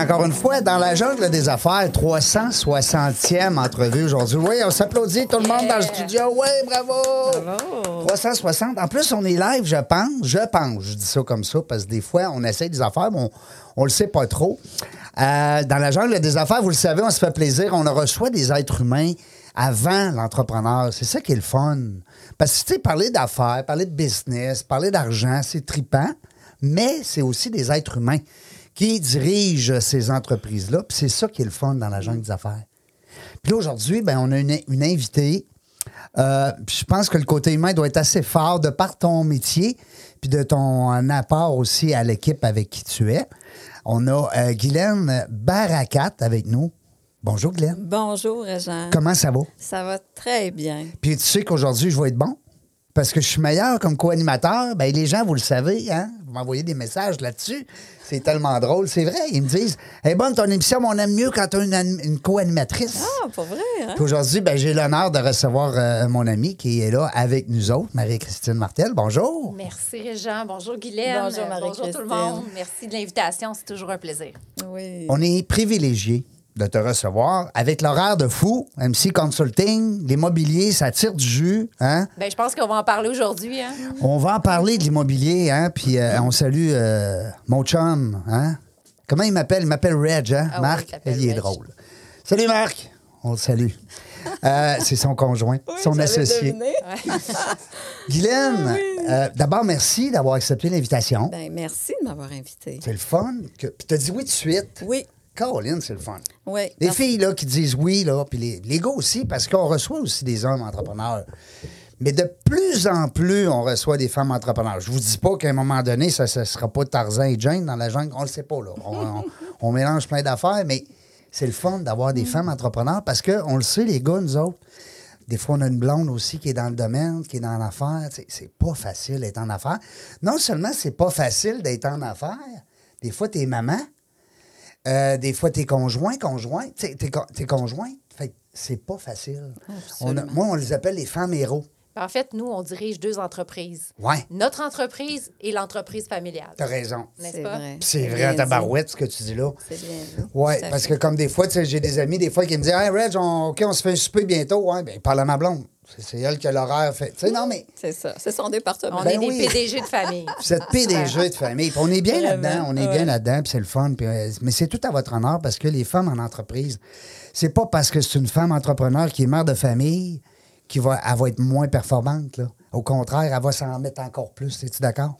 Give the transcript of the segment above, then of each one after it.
Encore une fois, dans la jungle des affaires, 360e entrevue aujourd'hui. Oui, on s'applaudit, tout le monde dans le studio. Oui, bravo! Bravo! 360. En plus, on est live, je pense. Je pense. Je dis ça comme ça parce que des fois, on essaie des affaires, mais on, on le sait pas trop. Euh, dans la jungle des affaires, vous le savez, on se fait plaisir. On reçoit des êtres humains avant l'entrepreneur. C'est ça qui est le fun. Parce que, tu sais, parler d'affaires, parler de business, parler d'argent, c'est tripant, mais c'est aussi des êtres humains qui dirigent ces entreprises-là. Puis c'est ça qui est le fun dans la jungle des affaires. Puis là, aujourd'hui, ben, on a une, une invitée. Euh, puis je pense que le côté humain doit être assez fort de par ton métier, puis de ton apport aussi à l'équipe avec qui tu es. On a euh, Guylaine Barakat avec nous. Bonjour, Guylaine. Bonjour, Régent. Comment ça va? Ça va très bien. Puis tu sais qu'aujourd'hui, je vais être bon? Parce que je suis meilleur comme co-animateur. Ben, les gens, vous le savez, hein? Vous m'envoyez des messages là-dessus. C'est tellement drôle. C'est vrai. Ils me disent Hey, bonne ton émission, mais on aime mieux quand tu as une, anim- une co-animatrice. Ah, pour vrai, hein? Puis aujourd'hui, ben, j'ai l'honneur de recevoir euh, mon ami qui est là avec nous autres, Marie-Christine Martel. Bonjour. Merci Régent. Bonjour Guylaine. Bonjour, Marie-Christine. Bonjour tout le monde. Merci de l'invitation. C'est toujours un plaisir. Oui. On est privilégié de te recevoir avec l'horaire de fou, MC Consulting, l'immobilier, ça tire du jus. Hein? Ben, je pense qu'on va en parler aujourd'hui. Hein? On va en parler de l'immobilier, hein? Puis euh, on salue euh, mon chum, hein? Comment il m'appelle? Il m'appelle Reg, hein? Ah oui, Marc? il est Reg. drôle. Salut Marc! On le salue. Euh, c'est son conjoint, son associé. Guylaine, euh, d'abord, merci d'avoir accepté l'invitation. Ben, merci de m'avoir invité. C'est le fun. Que... Puis t'as dit oui tout de suite. Oui, Caroline, c'est le fun. oui. Les Parce- filles là, qui disent oui, là, puis les, les gars aussi, parce qu'on reçoit aussi des hommes entrepreneurs. Mais de plus en plus, on reçoit des femmes entrepreneurs. Je vous dis pas qu'à un moment donné, ça ne sera pas Tarzan et Jane dans la jungle. On le sait pas, là. On, on- on mélange plein d'affaires, mais c'est le fun d'avoir des femmes entrepreneurs parce qu'on le sait, les gars, nous autres. Des fois, on a une blonde aussi qui est dans le domaine, qui est dans l'affaire. C'est pas facile d'être en affaires. Non seulement c'est pas facile d'être en affaires, des fois, t'es maman, euh, des fois, t'es conjoint, conjoint, t'es, t'es, t'es conjoint. Fait que c'est pas facile. On a- moi, on les appelle les femmes héros. En fait, nous, on dirige deux entreprises. Ouais, Notre entreprise et l'entreprise familiale. t'as raison. N'est-ce C'est pas? vrai. Puis C'est vrai dit. tabarouette, ce que tu dis là. C'est bien dit. Oui, parce fait. que comme des fois, tu sais, j'ai des amis, des fois, qui me disent Hey, Reg, on, OK, on se fait un souper bientôt. Ouais, ben, parle à ma blonde. C'est, elle qui a l'horaire fait. Tu sais, non, mais C'est ça. C'est son département. On Ben est des. PDG de famille. vous êtes PDG de famille. Puis on est bien là-dedans. On est ouais. bien là-dedans, puis c'est le fun. puis, euh, mais c'est tout à votre honneur parce que les femmes en entreprise, c'est pas parce que c'est une femme entrepreneur qui est mère de famille qu'elle va, elle va être moins performante. Là. Au contraire, elle va s'en mettre encore plus. Es-tu d'accord?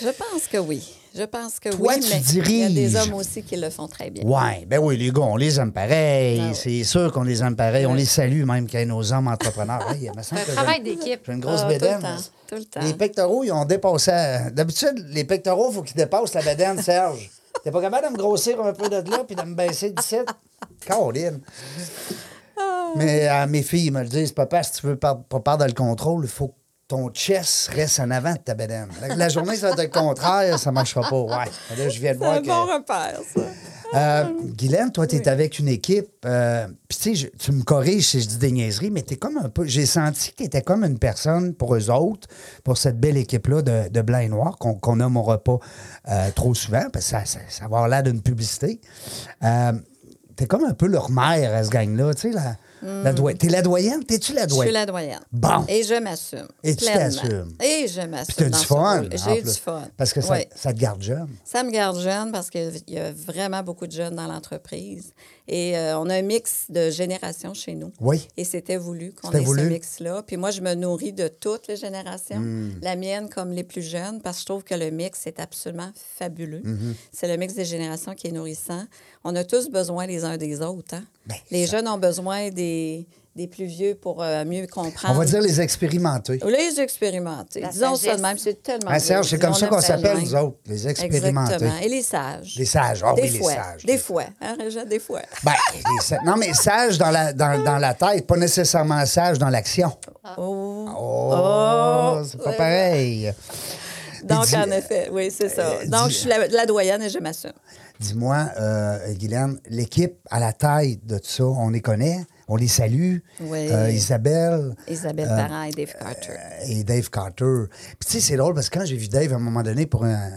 Je pense que oui. Je pense que Toi, oui, tu mais il y a des diriges. hommes aussi qui le font très bien. Oui, ben oui, les gars, on les aime pareil. Ah ouais. C'est sûr qu'on les aime pareil. On les salue même quand nos hommes entrepreneurs. Hey, il me semble Un que travail j'ai- d'équipe. J'ai une grosse Ah, tout le bédaine. temps, tout le temps. Les pectoraux, ils ont dépassé. D'habitude, les pectoraux, il faut qu'ils dépassent la bédaine, Serge. T'es pas capable de me grossir un peu de là puis de me baisser 17? Caroline. Mais euh, mes filles me le disent, papa, si tu veux pas, pas perdre le contrôle, il faut que ton chest reste en avant de ta bédaine. La, journée, ça va être le contraire, ça marchera pas. Ouais. Là, je viens de C'est voir un que. bon repère, ça. Euh, Guylaine, toi, tu es avec une équipe. euh, Puis, tu sais, tu me corriges si je dis des niaiseries, mais tu es comme un peu. J'ai senti que tu comme une personne pour eux autres, pour cette belle équipe-là de, de blanc et noir, qu'on qu'on nommera pas euh, trop souvent, parce que ça, ça, ça va avoir l'air d'une publicité. Euh, tu es comme un peu leur mère à ce gang-là, tu sais, là. La doi- T'es la doyenne? T'es-tu la Je suis doyenne? la doyenne. Bon. Et je m'assume. Et tu t'assumes. Et je m'assume. Puis t'as du fun. J'ai du fun. Parce que ça, Oui. ça te garde jeune. Ça me garde jeune parce qu'il y a vraiment beaucoup de jeunes dans l'entreprise. Et euh, on a un mix de générations chez nous. Oui. Et c'était voulu qu'on ait voulu. ce mix-là. Puis moi, je me nourris de toutes les générations, Hmm. la mienne comme les plus jeunes, parce que je trouve que le mix est absolument fabuleux. Mm-hmm. C'est le mix des générations qui est nourrissant. On a tous besoin les uns des autres. hein. Ben, les ça- jeunes ont besoin des, des plus vieux pour euh, mieux comprendre. On va dire les expérimentés. Les expérimentés. La Disons ça de même, c'est tellement. Hein, Serge, c'est comme ça qu'on s'appelle, nous autres, les expérimentés. Exactement. Et les sages. Les sages. Ah des oui, les fois. sages. Des fois. Hein, des fois. Ben, les sa- Non, mais sage dans la, dans, dans la tête, pas nécessairement sage dans l'action. Oh. Oh, c'est pas pareil. Donc, dis- en effet, oui, c'est ça. euh, Donc, dis- je suis la, la doyenne et je m'assume. Dis-moi, euh, Guylaine, l'équipe à la tête de tout ça, on les connaît, on les salue. Oui. Euh, Isabelle Isabelle Parent et Dave Carter. euh, et Dave Carter. Puis tu sais, c'est drôle parce que quand j'ai vu Dave à un moment donné pour un,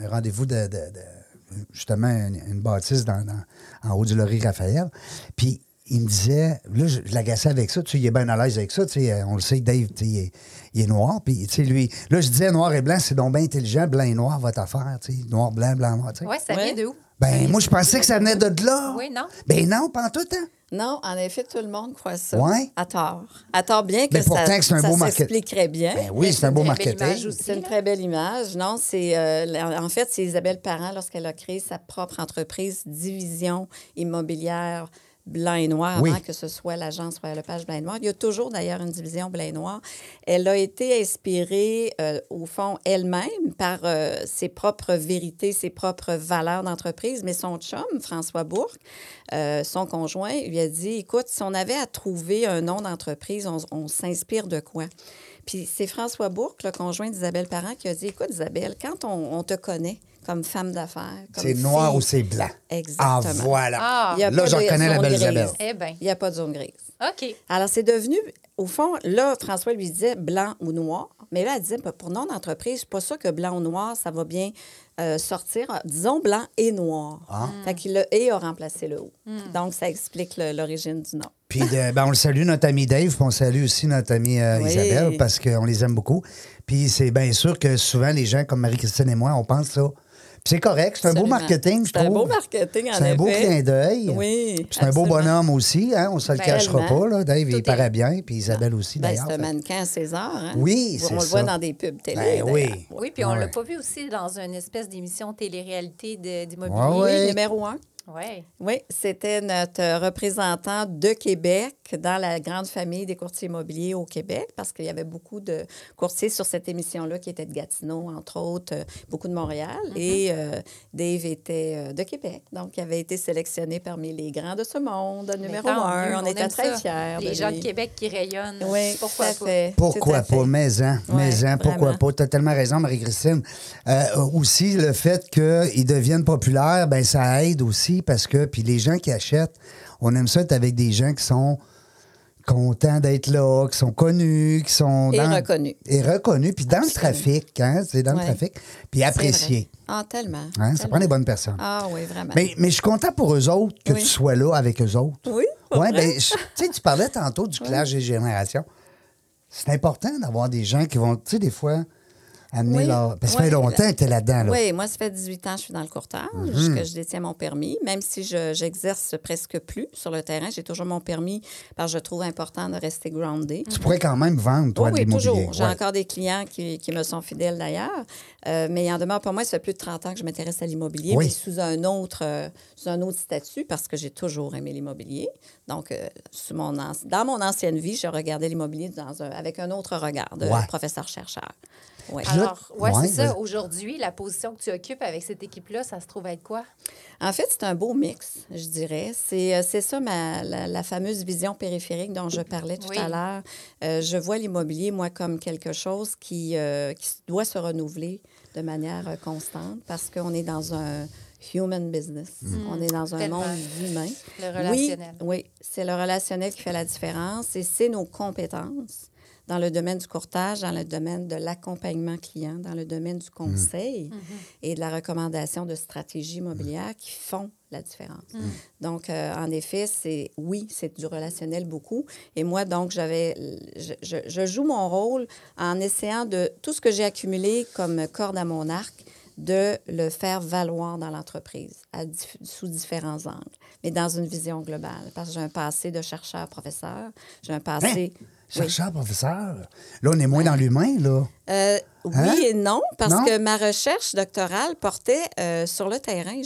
un rendez-vous de, de- de- justement une, une bâtisse dans, dans- en haut du Laurie Raphaël, puis il me disait, là, je, je l'agaçais avec ça, tu sais, il est bien à l'aise avec ça, tu sais, euh, on le sait, Dave, tu sais, il est, il est noir, puis tu sais, lui, là, je disais noir et blanc, c'est donc bien intelligent, blanc et noir, votre affaire, tu sais, noir, blanc, blanc, noir, tu sais. Oui, ça Ouais. vient de où? Ben, moi, je pensais que ça venait de là. Oui, non? Ben non, pas en tout, hein. Non, en effet, tout le monde croit ça. Ouais. À tort. À tort, bien que Mais pourtant ça, que c'est un ça beau market- s'expliquerait bien. Ben oui, c'est un beau une très belle marketing. C'est une très belle image. Non, c'est euh, en fait, c'est Isabelle Parent lorsqu'elle a créé sa propre entreprise Division immobilière blanc et noir Oui. avant que ce soit l'agence Royal Lepage blanc et noir. Il y a toujours d'ailleurs une division blanc et noir. Elle a été inspirée euh, au fond elle-même par euh, ses propres vérités, ses propres valeurs d'entreprise, mais son chum François Bourque, euh, son conjoint, lui a dit écoute, si on avait à trouver un nom d'entreprise, on, on s'inspire de quoi puis c'est François Bourque, le conjoint d'Isabelle Parent, qui a dit Écoute, Isabelle, quand on, on te connaît comme femme d'affaires, comme C'est noir ou c'est blanc. Exactement. Ah, voilà. Ah. Il y a Là, je de reconnais la belle. Isabelle. Eh bien. Il n'y a pas de zone grise. OK. Alors, c'est devenu, au fond, là, François lui disait blanc ou noir. Mais là, elle disait, pour nom d'entreprise, je suis pas sûre que blanc ou noir, ça va bien euh, sortir. Disons blanc et noir. Ah. Fait que le et a remplacé le ou. Donc, ça explique l'origine du nom. Puis de- ben, on le salue, notre ami Dave, puis on salue aussi notre amie euh, Oui. Isabelle, parce qu'on les aime beaucoup. Puis c'est bien sûr que souvent, les gens comme Marie-Christine et moi, on pense ça. Puis c'est correct, c'est un beau marketing, je C'est un trouve. beau marketing, en C'est un beau clin d'œil. Oui, Puis C'est un beau bonhomme aussi, hein? on ne se le Ben, cachera pas. Là. Dave, Tout il paraît est- bien, puis Isabelle aussi, Ben, d'ailleurs. c'est un mannequin à César. Hein? Oui, On c'est le ça. voit dans des pubs télé. Ben oui. Oui, puis on Ouais. l'a pas vu aussi dans une espèce d'émission télé-réalité Ouais, d'immobilier. ouais. Numéro un. Oui. Oui, c'était notre représentant de Québec dans la grande famille des courtiers immobiliers au Québec, parce qu'il y avait beaucoup de courtiers sur cette émission-là qui étaient de Gatineau, entre autres, euh, beaucoup de Montréal. Mm-hmm. Et euh, Dave était euh, de Québec. Donc, il avait été sélectionné parmi les grands de ce monde, numéro un. mieux, on, était très ça. fiers. Les de gens lui. de Québec qui rayonnent. Oui, Pourquoi tout à pas? fait. Pourquoi Tout à fait. pas? Mais hein, mais Ouais, hein, pourquoi vraiment. pas? Tu as tellement raison, Marie-Christine. Euh, aussi, le fait qu'ils deviennent populaires, ben ça aide aussi parce que, puis les gens qui achètent, on aime ça être avec des gens qui sont contents d'être là, qui sont connus, qui sont Et dans... reconnus. Et reconnus, puis dans le trafic, hein, c'est dans le trafic, puis appréciés. Ah, tellement. Hein, ça prend des bonnes personnes. Ah oui, vraiment. Mais, mais je suis content pour eux autres que Oui. tu sois là avec eux autres. Oui, Oui, je- tu sais, tu parlais tantôt du clash des générations. C'est important d'avoir des gens qui vont, tu sais, des fois, amener Oui. leur. Parce que ça Oui. fait longtemps que tu es là-dedans. Là. Oui, moi, ça fait 18 ans que je suis dans le courtage, Mhm. que je détiens mon permis. Même si je j'exerce presque plus sur le terrain, j'ai toujours mon permis parce que je trouve important de rester groundé. Tu pourrais quand même vendre, toi, Oui, de oui, l'immobilier. toujours. J'ai Ouais. encore des clients qui, qui me sont fidèles d'ailleurs. Euh, mais il en demeure pour moi, ça fait plus de 30 ans que je m'intéresse à l'immobilier, Oui. mais sous un, autre, euh, sous un autre statut parce que j'ai toujours aimé l'immobilier. Donc, euh, sous mon anci- dans mon ancienne vie, je regardais l'immobilier un- avec un autre regard de Ouais. professeur-chercheur. Ouais. Alors, ouais, Ouais, c'est ça. Aujourd'hui, la position que tu occupes avec cette équipe-là, ça se trouve être quoi? En fait, c'est un beau mix, je dirais. C'est, euh, c'est ça ma, la, la fameuse vision périphérique dont je parlais tout Oui. à l'heure. Euh, je vois l'immobilier, moi, comme quelque chose qui, euh, qui doit se renouveler de manière constante parce qu'on est dans un human business. On est dans un Tellement. monde humain. Le relationnel. Oui, oui, c'est le relationnel qui fait la différence et c'est nos compétences dans le domaine du courtage, dans le domaine de l'accompagnement client, dans le domaine du conseil et de la recommandation de stratégies immobilières qui font la différence. Donc, euh, en effet, c'est oui, c'est du relationnel beaucoup. Et moi, donc, j'avais, je, je- je joue mon rôle en essayant de tout ce que j'ai accumulé comme corde à mon arc, de le faire valoir dans l'entreprise sous différents angles, mais dans une vision globale. Parce que j'ai un passé de chercheur, professeur, j'ai un passé. Hein? Chercheur, professeur. Là, on est moins dans l'humain, là. Euh, oui Hein? et non, parce Non? que ma recherche doctorale portait euh, sur le terrain.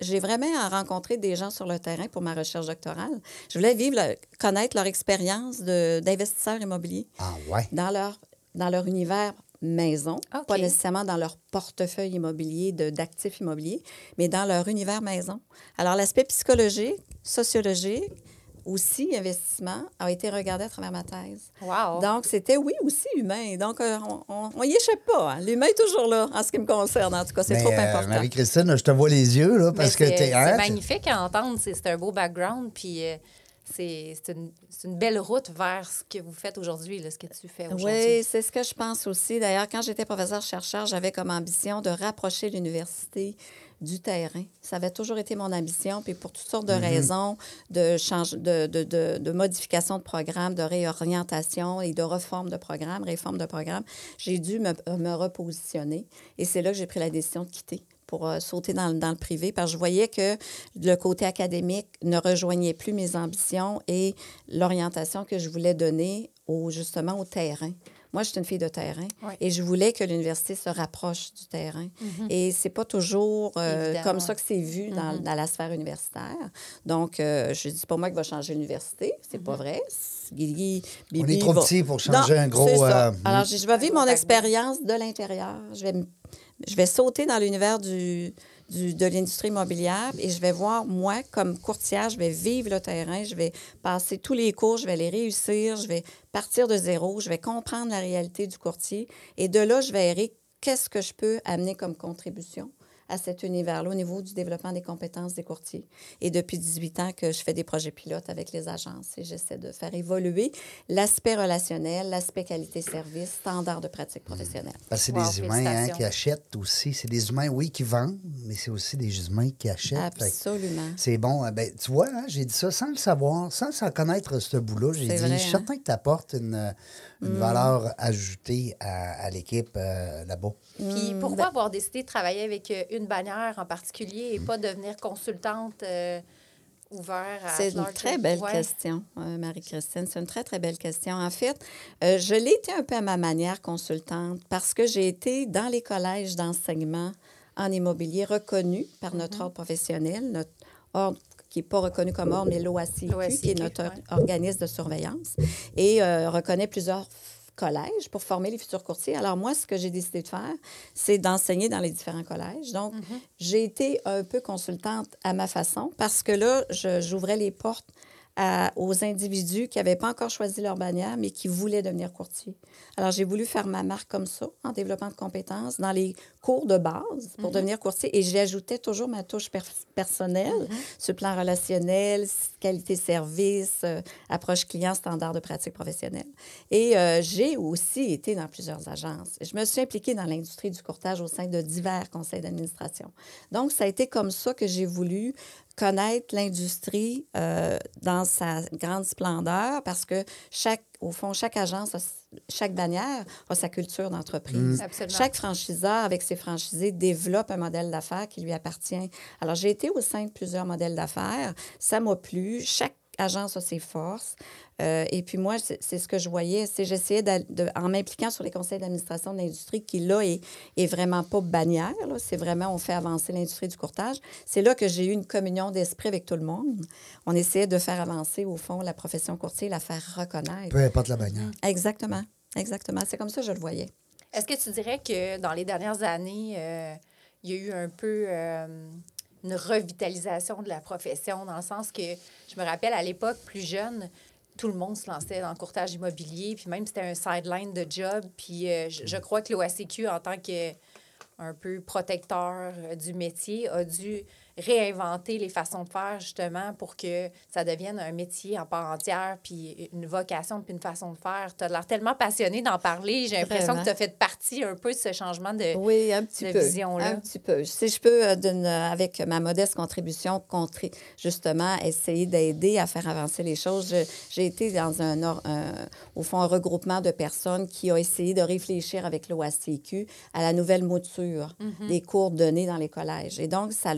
J'ai vraiment rencontré des gens sur le terrain pour ma recherche doctorale. Je voulais vivre, le- connaître leur expérience de- d'investisseurs immobiliers Ah, ouais. dans leur, dans leur univers maison, pas nécessairement dans leur portefeuille immobilier de- d'actifs immobiliers, mais dans leur univers maison. Alors, l'aspect psychologique, sociologique, aussi investissement, a été regardé à travers ma thèse. Wow. Donc, c'était, oui, aussi humain. Donc, euh, on n'y échappe pas. hein. L'humain est toujours là, en ce qui me concerne. En tout cas, c'est trop euh, important. Marie-Christine, je te vois les yeux, là, parce que c'est t'es. c'est hein, magnifique à entendre. C'est un beau background. Puis euh, c'est c'est une, c'est une belle route vers ce que vous faites aujourd'hui, ce que tu fais aujourd'hui. Oui, c'est ce que je pense aussi. D'ailleurs, quand j'étais professeur-chercheur, j'avais comme ambition de rapprocher l'université du terrain. Ça avait toujours été mon ambition, puis pour toutes sortes de raisons, de, change, de, de, de, de modification de programme, de réorientation et de réforme de programme, réforme de programme, j'ai dû me, me repositionner. Et c'est là que j'ai pris la décision de quitter pour euh, sauter dans, le- dans le privé, parce que je voyais que le côté académique ne rejoignait plus mes ambitions et l'orientation que je voulais donner au, justement au terrain. Moi, je suis une fille de terrain Ouais. et je voulais que l'université se rapproche du terrain. Et c'est pas toujours euh, comme ça que c'est vu dans, dans la sphère universitaire. Donc, euh, je dis c'est pas moi qui va changer l'université, c'est pas vrai. Guigui, On est trop va- petit pour changer Non, un gros, c'est ça. euh, Alors, je, je vais vivre mon expérience de l'intérieur. Je vais, je vais sauter dans l'univers du, de l'industrie immobilière et je vais voir, moi, comme courtière, je vais vivre le terrain, je vais passer tous les cours, je vais les réussir, je vais partir de zéro, je vais comprendre la réalité du courtier et de là, je verrai qu'est-ce que je peux amener comme contribution à cet univers-là au niveau du développement des compétences des courtiers. Et depuis 18 ans que je fais des projets pilotes avec les agences et j'essaie de faire évoluer l'aspect relationnel, l'aspect qualité-service, standard de pratique professionnelle. Parce que c'est Wow, des humains hein, qui achètent aussi. C'est des humains, oui, qui vendent, mais c'est aussi des humains qui achètent. Absolument. C'est bon. euh, Ben, tu vois, hein, j'ai dit ça sans le savoir, sans, sans connaître ce bout-là. J'ai dit, vrai, je suis hein? certain que tu apportes une, euh, Mm. une valeur ajoutée à, à l'équipe euh, là-bas. Puis Mm, pourquoi ben- avoir décidé de travailler avec euh, une bannière en particulier et Mm. pas devenir consultante euh, ouvert à C'est une très belle Ouais. question, euh, Marie-Christine. C'est une très, très belle question. En fait, euh, je l'ai été un peu à ma manière consultante parce que j'ai été dans les collèges d'enseignement en immobilier reconnus par notre ordre professionnel, notre ordre qui n'est pas reconnu comme ordre, mais l'OACIQ, qui est notre ouais. organisme de surveillance, et euh, reconnaît plusieurs collèges pour former les futurs courtiers. Alors moi, ce que j'ai décidé de faire, c'est d'enseigner dans les différents collèges. Donc, j'ai été un peu consultante à ma façon parce que là, j'ouvrais les portes à- aux individus qui n'avaient pas encore choisi leur bannière, mais qui voulaient devenir courtiers. Alors, j'ai voulu faire ma marque comme ça, en développement de compétences, dans les cours de base pour devenir courtier. Et j'y ajoutais toujours ma touche per- personnelle, sur le plan relationnel, qualité-service, euh, approche client, standard de pratique professionnelle. Et euh, j'ai aussi été dans plusieurs agences. Je me suis impliquée dans l'industrie du courtage au sein de divers conseils d'administration. Donc, ça a été comme ça que j'ai voulu connaître l'industrie euh, dans sa grande splendeur parce que chaque, au fond, chaque agence, a chaque bannière a sa culture d'entreprise. Absolument. Chaque franchiseur, avec ses franchisés, développe un modèle d'affaires qui lui appartient. Alors, j'ai été au sein de plusieurs modèles d'affaires. Ça m'a plu. Chaque agence a ses forces. Euh, et puis moi, c'est c'est ce que je voyais. C'est j'essayais, en m'impliquant sur les conseils d'administration de l'industrie, qui là est, est vraiment pas bannière. là. C'est vraiment, on fait avancer l'industrie du courtage. C'est là que j'ai eu une communion d'esprit avec tout le monde. On essayait de faire avancer, au fond, la profession courtier, la faire reconnaître. Peu importe la bannière. Exactement. Exactement. C'est comme ça que je le voyais. Est-ce que tu dirais que dans les dernières années, euh, il y a eu un peu euh, une revitalisation de la profession, dans le sens que je me rappelle à l'époque, plus jeune, tout le monde se lançait dans le courtage immobilier, puis même c'était un sideline de job. Puis euh, je, crois que l'OACQ, en tant que un peu protecteur euh, du métier, a dû réinventer les façons de faire, justement, pour que ça devienne un métier en part entière, puis une vocation, puis une façon de faire. Tu as l'air tellement passionné d'en parler. J'ai l'impression que tu as fait partie un peu de ce changement de, Oui, un petit de peu. vision-là. Un petit peu. Si je peux, euh, d'une- avec ma modeste contribution, contri- justement, essayer d'aider à faire avancer les choses. J'ai été dans un, au fond, un regroupement de personnes qui ont essayé de réfléchir avec l'OACQ à la nouvelle mouture des cours donnés dans les collèges. Et donc, ça a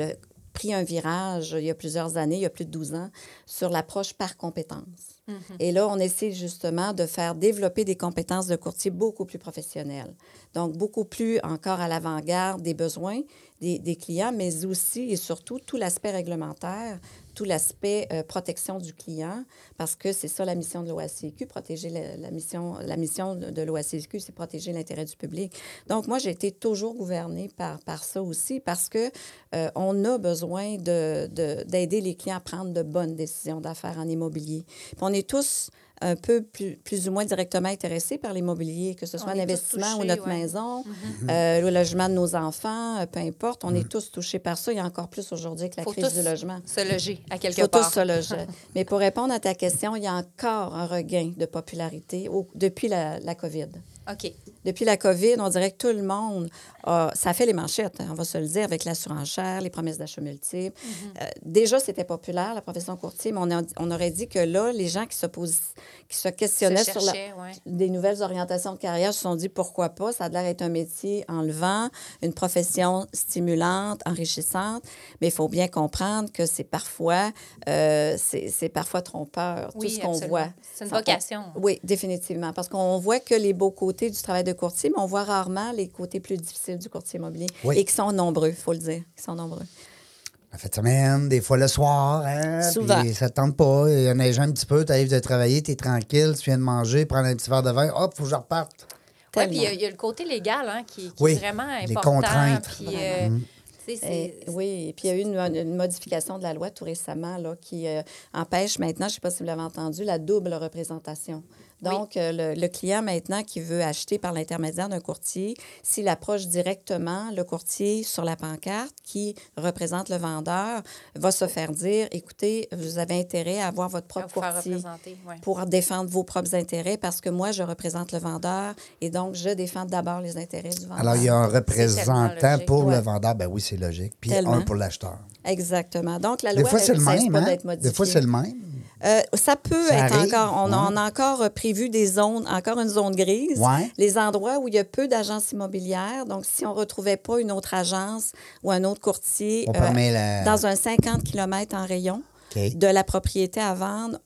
pris un virage il y a plusieurs années, il y a plus de 12 ans, sur l'approche par compétences. Et là, on essaie justement de faire développer des compétences de courtier beaucoup plus professionnelles. Donc, beaucoup plus encore à l'avant-garde des besoins des, des clients, mais aussi et surtout tout l'aspect réglementaire, tout l'aspect euh, protection du client, parce que c'est ça la mission de l'OACQ, protéger la, mission, la mission de, de l'OACQ, c'est protéger l'intérêt du public. Donc, moi, j'ai été toujours gouvernée par, par ça aussi, parce que euh, on a besoin de- de- d'aider les clients à prendre de bonnes décisions d'affaires en immobilier. Puis on est tous un peu plus, plus ou moins directement intéressés par l'immobilier, que ce soit l'investissement ou notre ouais. maison, euh, le logement de nos enfants, euh, peu importe. On est tous touchés par ça. Il y a encore plus aujourd'hui avec la Faut crise tous du logement. se loger à quelque faut part. tous se loger. Mais pour répondre à ta question, il y a encore un regain de popularité au- depuis la, la COVID. OK. Depuis la COVID, on dirait que tout le monde, a- ça fait les manchettes, hein, on va se le dire, avec la surenchère, les promesses d'achat multiples. Mm-hmm. Euh, déjà, c'était populaire, la profession courtier, mais on, a- on aurait dit que là, les gens qui se, posi- qui se questionnaient Se sur la- ouais. des nouvelles orientations de carrière se sont dit pourquoi pas, ça a l'air d'être un métier enlevant, une profession stimulante, enrichissante, mais il faut bien comprendre que c'est parfois, euh, c'est parfois trompeur, tout ce qu'on voit. C'est une vocation. oui, définitivement. Parce qu'on voit que les beaux côtés du travail de courtier, mais on voit rarement les côtés plus difficiles du courtier immobilier. Oui. Et qui sont nombreux, il faut le dire. Qui sont nombreux. La fin de semaine, des fois le soir. Hein, Souvent. Puis ça te tente pas. Il y a neige un petit peu, tu arrives de travailler, tu es tranquille, tu viens de manger, prendre un petit verre de vin, hop, faut que je reparte. Oui, puis il y a- y, a le côté légal hein, qui, qui Oui, est vraiment des important. contraintes. Puis, euh, c'est- Et- oui, et puis il y a eu une, une modification de la loi tout récemment là, qui euh, empêche maintenant, je ne sais pas si vous l'avez entendu, la double représentation. Donc, euh, le, le client maintenant qui veut acheter par l'intermédiaire d'un courtier, s'il approche directement le courtier sur la pancarte qui représente le vendeur, va se faire dire, écoutez, vous avez intérêt à avoir votre propre courtier ouais. pour défendre vos propres intérêts parce que moi, je représente le vendeur et donc je défends d'abord les intérêts du vendeur. Alors, il y a un représentant pour Ouais. le vendeur, ben oui, c'est logique. Puis Tellement. un pour l'acheteur. Exactement. Donc, la Des loi fois, c'est ne le cesse même, pas hein? d'être modifiée. Des fois, c'est le même. Euh, ça peut Ça être arrive, encore. On, a- ouais. on a encore euh, prévu des zones, encore une zone grise. Ouais. Les endroits où il y a peu d'agences immobilières. Donc, si on ne retrouvait pas une autre agence ou un autre courtier euh, la- dans un 50 km en rayon de la propriété à vendre,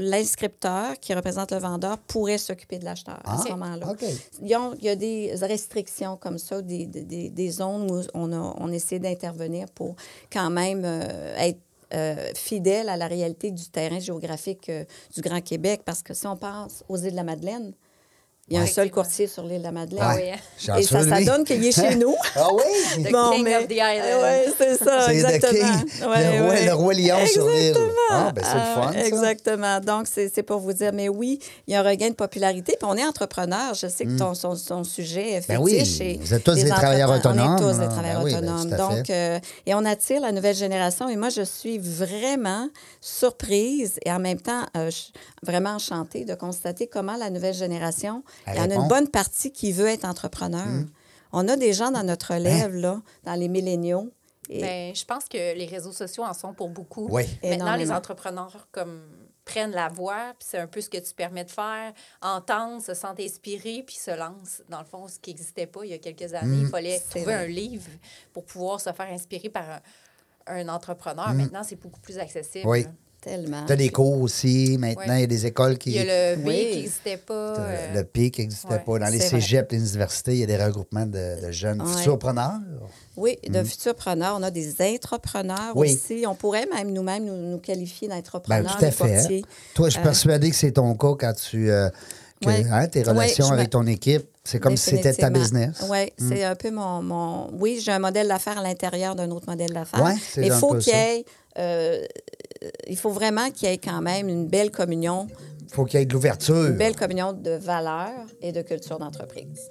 l'inscripteur qui représente le vendeur pourrait s'occuper de l'acheteur à Ah, ce moment-là. OK. Il y a, des restrictions comme ça, des, des- des, des zones où on, a, on essaie d'intervenir pour quand même euh, être euh, fidèle à la réalité du terrain géographique euh, du Grand Québec. Parce que si on pense aux îles de la Madeleine, il y a un Ouais. seul courtier sur l'île de la Madeleine. Ah Ouais. oui. Chanceux, Et ça, ça donne qu'il est chez nous. Ah oui? The king of the island. Oui, c'est ça, exactement. king, Ouais, le, roi, ouais. le roi lion sur l'île. Exactement. Ah, ben c'est le fun, Ah, ça. Exactement. Donc, c'est pour vous dire, mais oui, il y a un regain de popularité. Puis on est entrepreneur. Je sais que ton, son, son sujet est Ben oui, et vous êtes tous des travailleurs autonomes, On est tous des travailleurs Ben oui, ben, autonomes. Donc, euh, et on attire la nouvelle génération. Et moi, je suis vraiment surprise et en même temps euh, vraiment enchantée de constater comment la nouvelle génération, Elle il y en a une bonne partie qui veut être entrepreneur. On a des gens dans notre relève, là, dans les milléniaux. Et- Ben, je pense que les réseaux sociaux en sont pour beaucoup. Oui. Maintenant, les entrepreneurs comme prennent la voix, puis c'est un peu ce que tu permets de faire, entendent, se sentent inspirés, puis se lancent. Dans le fond, ce qui n'existait pas il y a quelques années, il fallait trouver vrai. un livre pour pouvoir se faire inspirer par un, un entrepreneur. Mm. Maintenant, c'est beaucoup plus accessible. Oui. Tellement. Tu as des cours aussi. Maintenant, Ouais. il y a des écoles qui. Il y a le B Oui. qui n'existait pas. Euh, Le PIC n'existait ouais, pas. Dans les cégeps, les universités, il y a des regroupements de, de jeunes Ouais. futurpreneurs. Oui, de futurs preneurs. On a des intrapreneurs Mm. Oui. aussi. On pourrait même nous-mêmes nous, nous qualifier Ben, d'entrepreneurs, tout à de fait. hein. Toi, je suis Euh, persuadé que c'est ton cas quand tu. euh, que, Ouais. hein, tes Ouais, relations avec ton équipe, c'est comme si c'était ta business. Mm. Oui, c'est un peu mon, mon- Oui, j'ai un modèle d'affaires à l'intérieur d'un autre modèle d'affaires. Mais il faut qu'il y ait. euh, il faut vraiment qu'il y ait quand même une belle communion, Il faut qu'il y ait de l'ouverture. une belle communion de valeurs et de culture d'entreprise.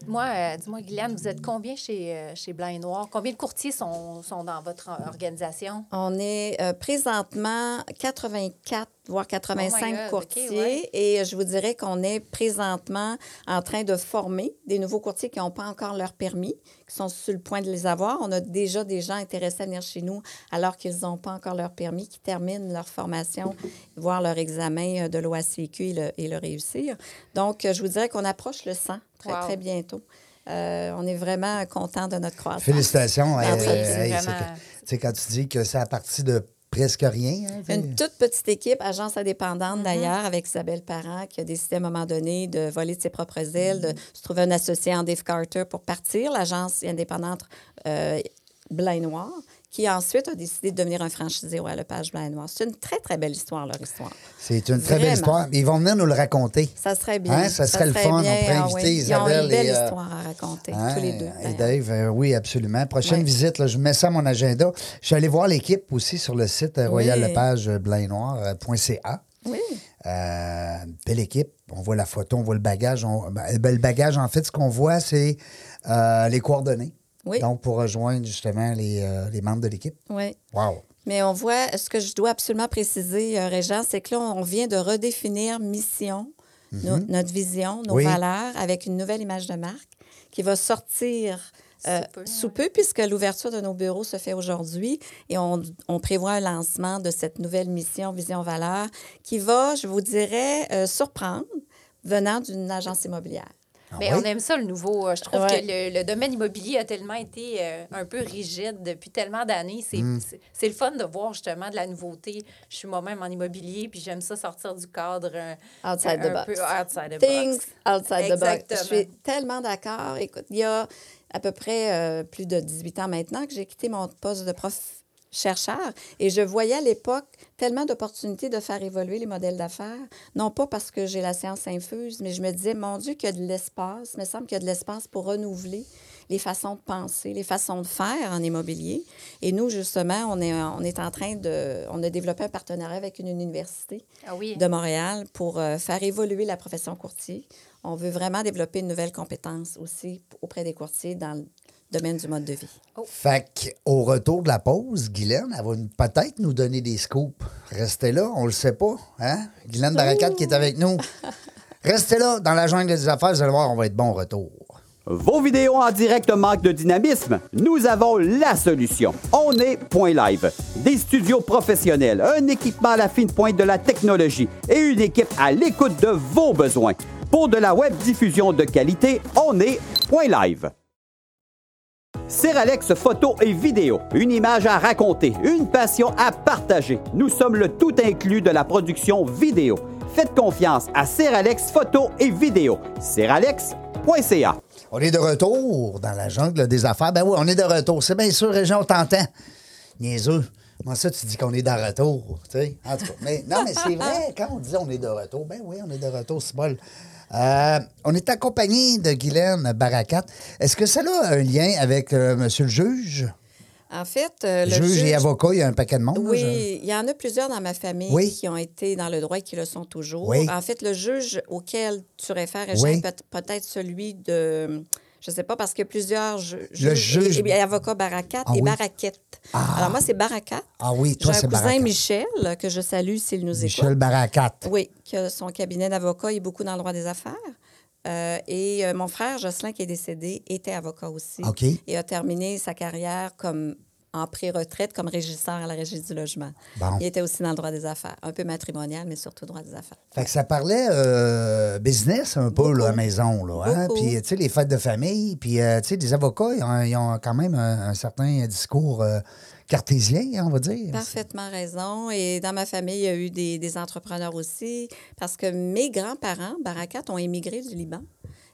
Dis-moi, euh, dis-moi, Guylaine, vous êtes combien chez, euh, chez Blanc et Noir? Combien de courtiers sont, sont dans votre euh, organisation? On est euh, présentement 84, voire 85 Oh my God, courtiers. Ouais. Et je vous dirais qu'on est présentement en train de former des nouveaux courtiers qui n'ont pas encore leur permis, qui sont sur le point de les avoir. On a déjà des gens intéressés à venir chez nous alors qu'ils n'ont pas encore leur permis, qui terminent leur formation, voire leur examen euh, de l'OACQ et le, et le réussir. Donc, euh, je vous dirais qu'on approche le 100 très, Wow. très bientôt. Euh, on est vraiment content de notre croissance. Félicitations. Euh, tu sais, quand tu dis que c'est à partir de presque rien. hein. Une toute petite équipe, agence indépendante d'ailleurs, avec Isabelle Parent, qui a décidé à un moment donné de voler de ses propres ailes, de se trouver un associé en Dave Carter pour partir, l'agence indépendante euh, Blanc et Noir, qui ensuite a décidé de devenir un franchisé au Lepage Blanc et Noir. C'est une très, très belle histoire, leur histoire. C'est une très belle histoire. Ils vont venir nous le raconter. Ça serait bien. Hein, ça serait le fun. On pourrait Ah inviter oui. Ils ont Isabelle une belle et, euh, histoire à raconter, Hein, tous les deux. Et. Dave, euh, oui, absolument. Prochaine visite, là, je mets ça à mon agenda. Je suis allé voir l'équipe aussi sur le site euh, Oui. Lepage euh, blanc et noir.ca. Oui. Euh, belle équipe. On voit la photo, on voit le bagage. On- ben, ben, le bagage, en fait, ce qu'on voit, c'est euh, les coordonnées. Oui. Donc, pour rejoindre justement les, euh, les membres de l'équipe. Oui. Wow. Mais on voit, ce que je dois absolument préciser, euh, Régent, c'est que là, on vient de redéfinir mission, no- notre vision, nos Oui. valeurs, avec une nouvelle image de marque qui va sortir euh, Sous peu, sous peu, puisque l'ouverture de nos bureaux se fait aujourd'hui et on, on prévoit un lancement de cette nouvelle mission, vision, valeur, qui va, je vous dirais, euh, surprendre venant d'une agence immobilière. Mais oui? on aime ça, le nouveau. Je trouve Ouais. que le, le domaine immobilier a tellement été euh, un peu rigide depuis tellement d'années. C'est Mm. c'est- le fun de voir justement de la nouveauté. Je suis moi-même en immobilier, puis j'aime ça sortir du cadre. euh, Outside un the box. peu outside the Things box. outside the box. Exactement. Je suis tellement d'accord. Écoute, il y a à peu près euh, plus de 18 ans maintenant que j'ai quitté mon poste de prof chercheur et je voyais à l'époque tellement d'opportunités de faire évoluer les modèles d'affaires, non pas parce que j'ai la science infuse, mais je me disais, mon Dieu, qu'il y a de l'espace, il me semble qu'il y a de l'espace pour renouveler les façons de penser, les façons de faire en immobilier. Et nous, justement, on est, on est en train de... On a développé un partenariat avec une université Ah oui. de Montréal pour euh, faire évoluer la profession courtier. On veut vraiment développer une nouvelle compétence aussi auprès des courtiers dans le domaine du mode de vie. Fait qu'au retour de la pause, Guylaine, elle va peut-être nous donner des scoops. Restez là, on le sait pas. Hein? Guylaine Barakat qui est avec nous. Restez là, dans la jungle des affaires, vous allez voir, on va être bon au retour. Vos vidéos en direct manquent de dynamisme? Nous avons la solution. On est Point Live. Des studios professionnels, un équipement à la fine pointe de la technologie et une équipe à l'écoute de vos besoins. Pour de la web diffusion de qualité, on est Point Live. Seralex photo et vidéo, une image à raconter, une passion à partager. Nous sommes le tout inclus de la production vidéo. Faites confiance à Seralex photo et vidéo. Seralex.ca. On est de retour dans la jungle des affaires. Ben oui, on est de retour. C'est bien sûr, Région, on t'entend. Niaiseux. Moi, ça, tu dis qu'on est de retour. Tu sais? En tout cas, mais, non, mais c'est vrai, quand on dit on est de retour, ben oui, on est de retour, c'est bon. Euh, on est accompagné de Guylaine Barakat. Est-ce que ça a un lien avec euh, monsieur le juge? En fait, euh, le juge, et juge- avocat, il y a un paquet de monde. là, je- Oui, il y en a plusieurs dans ma famille Oui. qui ont été dans le droit et qui le sont toujours. Oui. En fait, le juge auquel tu réfères, Oui. Peut-être celui de... Je ne sais pas, parce a plusieurs ju- Le juges juge- et, et avocats Barakat Ah et oui. Baraquette. Alors moi, c'est Barakat. Ah oui, toi, J'ai un c'est cousin Barakat. Michel, que je salue s'il nous Michel écoute. Barakat. Oui, qui a son cabinet d'avocat et beaucoup dans le droit des affaires. Euh, et euh, mon frère Jocelyn, qui est décédé, était avocat aussi. OK. Et a terminé sa carrière comme en pré-retraite comme régisseur à la Régie du logement. Bon. Il était aussi dans le droit des affaires, un peu matrimonial, mais surtout droit des affaires. Fait que ça parlait euh, business un peu là, à la maison. Là, hein? Puis, tu sais, les fêtes de famille. Puis, euh, tu sais, des avocats, ils ont, ils ont quand même un, un certain discours euh, cartésien, on va dire. Parfaitement raison. Et dans ma famille, il y a eu des, des entrepreneurs aussi, parce que mes grands-parents, Barakat, ont émigré du Liban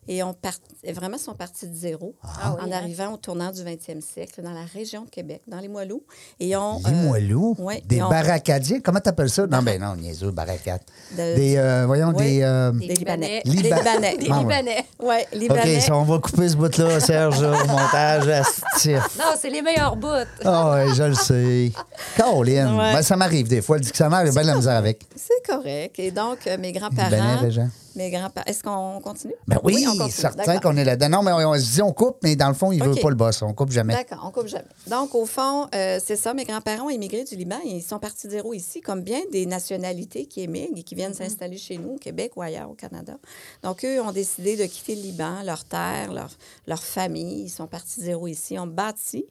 et ont part- vraiment sont partis de zéro Ah oui, en hein? arrivant au tournant du 20e siècle dans la région de Québec, dans les Moilous. Et ils ont, Les euh, moelleux, ouais, des barracadiens. Comment t'appelles ça? Non, ben non, niaiseux, baracat. De- Des, euh, voyons, Oui. des... euh, Des Libanais. Liba- Des Libanais. Des Ah ouais. Libanais. Oui, OK, Libanais. ça, on va couper ce bout-là, Serge, au montage. asti. Non, c'est les meilleurs bouts. Ah ouais, je le sais. Caroline, Ouais. ben, ça m'arrive des fois. Le dictionnaire, j'ai bien de la misère avec. C'est correct. Et donc, euh, mes Libanais, grands-parents. Mes grands-parents. Est-ce qu'on continue? Ben oui, on continue. certain qu'on est là-dedans. Non, mais on, on se dit on coupe, mais dans le fond, il ne veut OK. pas le boss. On coupe jamais. D'accord, on coupe jamais. Donc, au fond, euh, c'est ça. Mes grands-parents ont immigré du Liban. Ils sont partis de zéro ici, comme bien des nationalités qui émigrent et qui viennent s'installer chez nous, au Québec ou ailleurs au Canada. Donc, eux ont décidé de quitter le Liban, leur terre, leur, leur famille. Ils sont partis de zéro ici. Ils ont bâti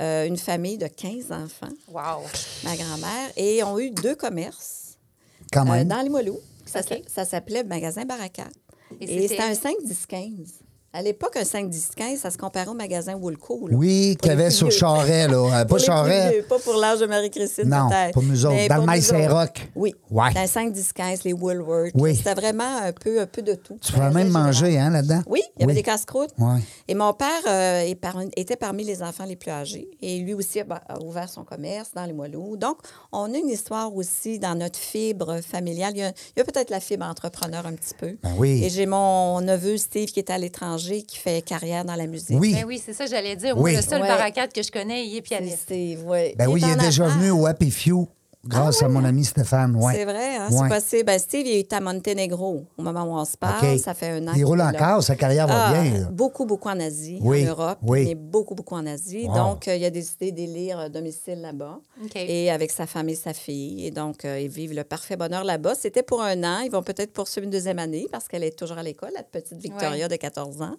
euh, une famille de 15 enfants, Wow. ma grand-mère, et ont eu deux commerces Quand euh, même. dans Limoilou. Ça, OK. s'a- ça s'appelait Magasin Baracat. Et Et c'était- c'était un 5-10-15. À l'époque, un 5-10-15, ça se comparait au magasin Woolco. là. oui, qu'il y avait sur. Charret, là. Pas Charret. vieux, Pas pour l'âge de Marie-Christine, Non, pour nous autres. Mais Dans le pour Maïs nous autres. Saint-Roch. Oui. Ouais. Dans le 5-10-15, les Woolworth. Oui. C'était vraiment un peu, un peu de tout. Tu pouvais même manger, hein, là-dedans? Oui, il y avait Oui. des casse-croûtes. Ouais. Et mon père euh, était parmi les enfants les plus âgés. Et lui aussi a, a ouvert son commerce dans les Moiloux. Donc, on a une histoire aussi dans notre fibre familiale. Il y a, a peut-être la fibre entrepreneur un petit peu. Ben oui. Et j'ai mon neveu Steve qui est à l'étranger, qui fait carrière dans la musique. Oui. Ben oui, c'est ça, j'allais dire. Oui. Le seul Ouais. baracat que je connais, il est pianiste. Oui. Ben oui, il est déjà venu au Happy Few grâce à mon ami Stéphane. Ouais. C'est vrai, hein, Ouais. c'est possible. Ben, Steve, il est à Monténégro au moment où on se parle. Ça fait un an. Il roule encore, sa carrière va Ah, bien. là. Beaucoup, beaucoup en Asie, Oui, en Europe, oui. mais beaucoup, beaucoup en Asie. Wow. Donc, euh, il a décidé d'élire euh, domicile là-bas. Et avec sa femme et sa fille. Et donc, euh, ils vivent le parfait bonheur là-bas. C'était pour un an. Ils vont peut-être poursuivre une deuxième année parce qu'elle est toujours à l'école, la petite Victoria Ouais. de 14 ans.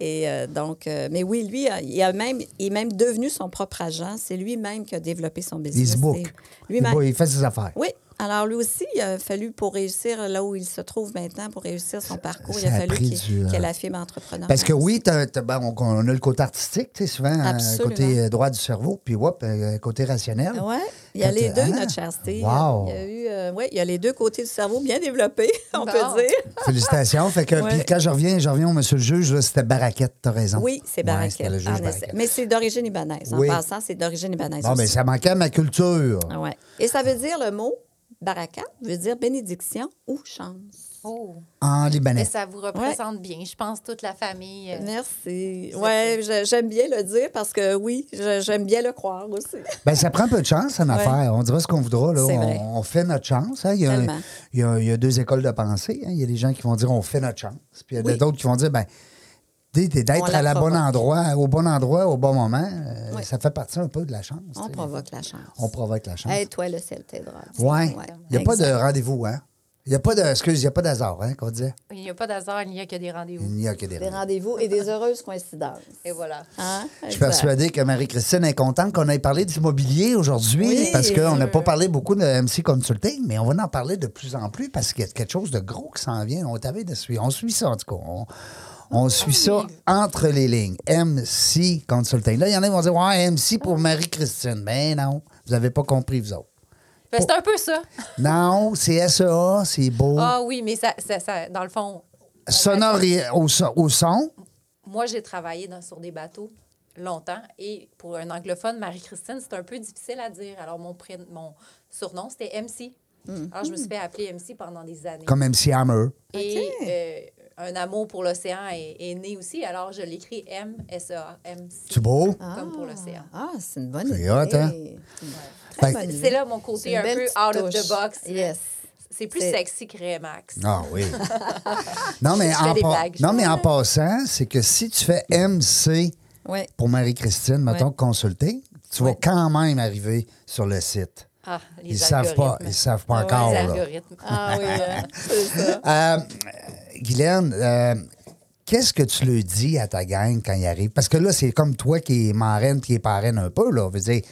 Et euh, donc, euh, mais oui, lui, il, a même, il est même devenu son propre agent. C'est lui-même qui a développé son Il business. se book. Steve. Il, Lui-même. Va- il fait ses affaires. Oui. Alors, lui aussi, il a fallu, pour réussir là où il se trouve maintenant, pour réussir son parcours, il ça a a fallu qu'il du, euh, qu'il ait la fibre entrepreneur. Parce que oui, ben, on, on a le côté artistique, tu sais, souvent, euh, Absolument. côté euh, droit du cerveau, puis euh, côté rationnel. Oui, il y a Quand les deux, Ah, notre Steve. wow. Il y a eu, euh, ouais, il y a les deux côtés du cerveau bien développés, on Bon. peut dire. Félicitations. Fait que, Ouais. puis quand je reviens, je reviens au monsieur le juge, c'était Baraquette, t'as raison. Oui, c'est Ouais, Barakel. c'était le juge en effet. Baraquette. Mais c'est d'origine libanaise. Oui. En passant, c'est d'origine libanaise. Bon, aussi. ça manquait à ma culture. Ah ouais. Et ça veut dire le mot baraka, veut dire bénédiction ou chance. Oh. En Mais libanais. ça vous représente bien, je pense, toute la famille. euh, Merci. Oui, j'aime bien le dire parce que oui, j'aime bien le croire aussi. Ben, ça prend un peu de chance, en affaire. On dira ce qu'on voudra. Là. C'est vrai. On, on fait notre chance. hein. Il, y a, il, y a, il y a deux écoles de pensée. hein. Il y a des gens qui vont dire on fait notre chance. Puis il y a Oui. d'autres qui vont dire ben, d'être à la endroit, au bon endroit, au bon moment, euh, Oui. ça fait partie un peu de la chance. On provoque la chance. On provoque la chance. Hey, toi, le ciel t'aidera. ouais. Il n'y a pas de rendez-vous, hein? Il n'y a pas de. Excuse, il n'y a pas d'hasard, hein, qu'on disait. Il n'y a pas d'hasard, il n'y a que des rendez-vous. Il n'y a que des Des rendez-vous. rendez-vous et des heureuses coïncidences. Et voilà. Hein? Je suis persuadée que Marie-Christine est contente qu'on ait parlé d'immobilier aujourd'hui Oui, parce qu'on n'a pas parlé beaucoup de MC Consulting, mais on va en parler de plus en plus parce qu'il y a quelque chose de gros qui s'en vient. On t'avait de suivre. On suit ça, en tout cas. On, on suit ça entre les lignes. MC Consulting. Là, il y en a qui vont dire Ouais, MC pour Marie-Christine. Ben non, vous n'avez pas compris, vous autres. Ben, c'est un peu ça. Non, c'est SEA, c'est beau. Ah oui, mais ça, ça, ça- dans le fond, Sonore et- au, son- au son. moi, j'ai travaillé dans- sur des bateaux longtemps et pour un anglophone, Marie-Christine, c'est un peu difficile à dire. Alors, mon, pré- mon surnom, c'était MC. Alors, je me suis fait appeler MC pendant des années. Comme MC Hammer. Et euh, un amour pour l'océan est, est né aussi. Alors, je l'écris M-S-E-A, MC. C'est beau? Comme pour l'océan. Ah, c'est une bonne C'est idée. hein? Très Fait- bonne C'est là mon C'est côté un peu out of the box. Yes. C'est plus C'est- sexy que Rémax. Ah oui. non, mais, en, fais des pa- blagues. non, mais en passant, c'est que si tu fais MC Oui. pour Marie-Christine, mettons, Ouais. consulter, tu vas Ouais. quand même arriver sur le site. Ah, les Ils savent pas, ils savent pas Ah ouais, encore. Les là. Ah oui, hein, c'est ça. Euh, Guylaine, euh, qu'est-ce que tu le dis à ta gang quand ils arrivent? Parce que là, c'est comme toi qui es marraine qui est parraine un peu, là. Dire,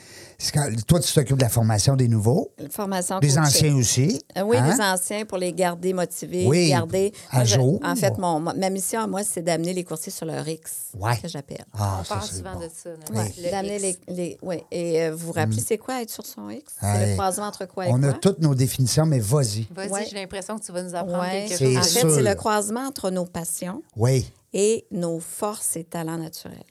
quand- toi, tu t'occupes de la formation des nouveaux, Formation des anciens aussi. Euh, Oui, hein? les anciens pour les garder motivés, Oui, garder. à Moi, je- jour. En fait, mon, ma mission à moi, c'est d'amener les courtiers sur leur X, Ouais. que j'appelle. Ah, On ça, parle souvent bon. de ça. Ouais, le d'amener X. les, les- ouais. Et euh, vous vous rappelez, c'est quoi être sur son X? C'est le croisement entre quoi et On quoi? a toutes nos définitions, mais vas-y. Vas-y, Ouais. j'ai l'impression que tu vas nous apprendre Ouais. quelque C'est chose. En fait, sûr. c'est le croisement entre nos passions Oui. et nos forces et talents naturels.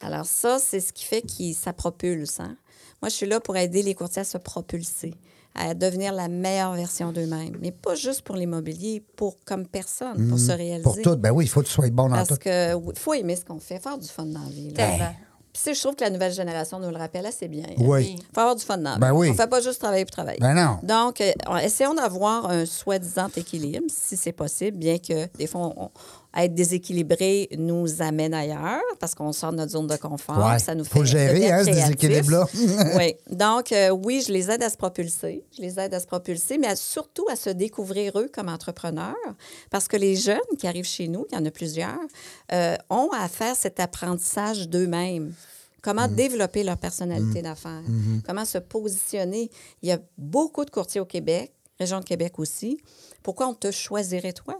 Alors ça, c'est ce qui fait que ça propulse. hein. Moi, je suis là pour aider les courtiers à se propulser, à devenir la meilleure version d'eux-mêmes. Mais pas juste pour l'immobilier, pour comme personne, pour se réaliser. Pour tout, ben oui, il faut que tu sois bon dans Parce tout. que oui, faut aimer ce qu'on fait, faire du fun dans la vie. là. Tellement. Puis je trouve que la nouvelle génération nous le rappelle assez bien. hein. Oui. Il faut avoir du fun dans la Ben vie. oui. On ne fait pas juste travailler pour travailler. Ben non. Donc, euh, on- essayons d'avoir un soi-disant équilibre, si c'est possible, bien que des fois, on- être déséquilibré nous amène ailleurs parce qu'on sort de notre zone de confort. Ouais. Ça nous Faut fait le gérer, hein, ce déséquilibre-là. oui. Donc, euh, oui, je les aide à se propulser. Je les aide à se propulser, mais à- surtout à se découvrir eux comme entrepreneurs. Parce que les jeunes qui arrivent chez nous, il y en a plusieurs, euh, ont à faire cet apprentissage d'eux-mêmes. Comment Mm. développer leur personnalité d'affaires, Mm-hmm. comment se positionner? Il y a beaucoup de courtiers au Québec, région de Québec aussi. Pourquoi on te choisirait toi?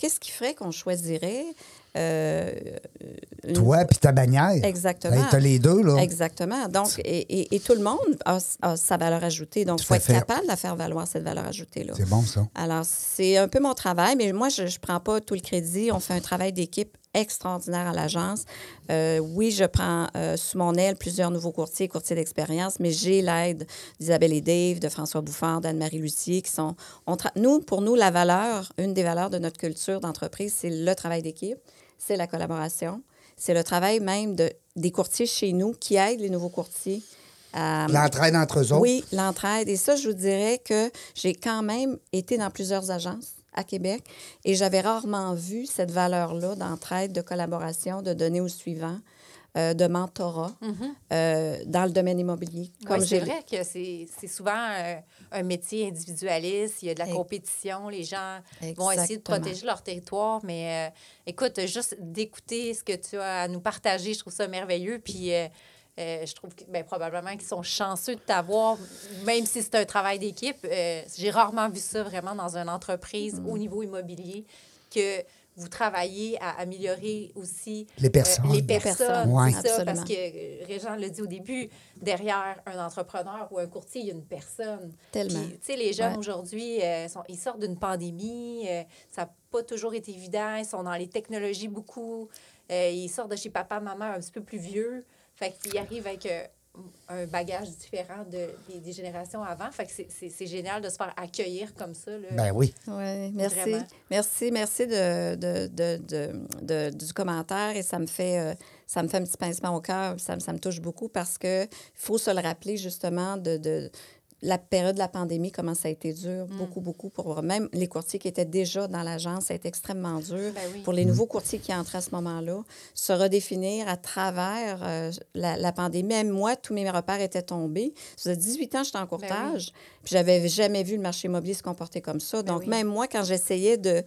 Qu'est-ce qui ferait qu'on choisirait euh, une- Toi puis ta bannière. Exactement. Hey, T'as les deux, là. Exactement. Donc, et, et- et tout le monde a, a sa valeur ajoutée. Donc, il faut être capable de la faire valoir, cette valeur ajoutée-là. C'est bon, ça. Alors, c'est un peu mon travail, mais moi, je ne prends pas tout le crédit. On fait un travail d'équipe extraordinaire à l'agence. Euh, oui, je prends euh, sous mon aile plusieurs nouveaux courtiers, courtiers d'expérience, mais j'ai l'aide d'Isabelle et Dave, de François Bouffard, d'Anne-Marie Lucier, qui sont... on tra- nous, pour nous, la valeur, une des valeurs de notre culture d'entreprise, c'est le travail d'équipe, c'est la collaboration, c'est le travail même de, des courtiers chez nous qui aident les nouveaux courtiers à... L'entraide entre eux autres. Oui, l'entraide. Et ça, je vous dirais que j'ai quand même été dans plusieurs agences à Québec. Et j'avais rarement vu cette valeur-là d'entraide, de collaboration, de donner au suivant, euh, de mentorat euh, dans le domaine immobilier. Oui, c'est vrai que c'est souvent euh, un métier individualiste, il y a de la compétition, les gens vont essayer de protéger leur territoire, mais euh, écoute, juste d'écouter ce que tu as à nous partager, je trouve ça merveilleux, puis euh, euh, je trouve que ben, probablement qu'ils sont chanceux de t'avoir, même si c'est un travail d'équipe. Euh, J'ai rarement vu ça vraiment dans une entreprise Mm. au niveau immobilier, que vous travaillez à améliorer aussi Les personnes. les Les personnes, c'est ça, parce que euh, Régent l'a dit au début, derrière un entrepreneur ou un courtier, il y a une personne. Tellement. Tu sais, les jeunes Ouais. aujourd'hui, euh, ils sortent d'une pandémie, euh, ça n'a pas toujours été évident, ils sont dans les technologies beaucoup, euh, ils sortent de chez papa, maman un petit peu plus vieux, fait qu'ils arrivent avec euh, un bagage différent de, des, des générations avant, fait que c'est- c'est c'est génial de se faire accueillir comme ça. Là. Ben oui. Oui, merci. Vraiment. Merci, merci de, de, de, de- de- du commentaire et ça me fait euh, ça me fait un petit pincement au cœur. Ça, me- ça me touche beaucoup parce que faut se le rappeler justement de, de la période de la pandémie, comment ça a été dur, Mm. beaucoup, beaucoup pour même les courtiers qui étaient déjà dans l'agence, ça a été extrêmement dur. Ben oui. Pour les nouveaux courtiers qui entraient à ce moment-là, se redéfinir à travers euh, la, la pandémie. Même moi, tous mes repères étaient tombés. Ça faisait 18 ans que j'étais en courtage, puis j'avais jamais vu le marché immobilier se comporter comme ça. Donc, oui. même moi, quand j'essayais de,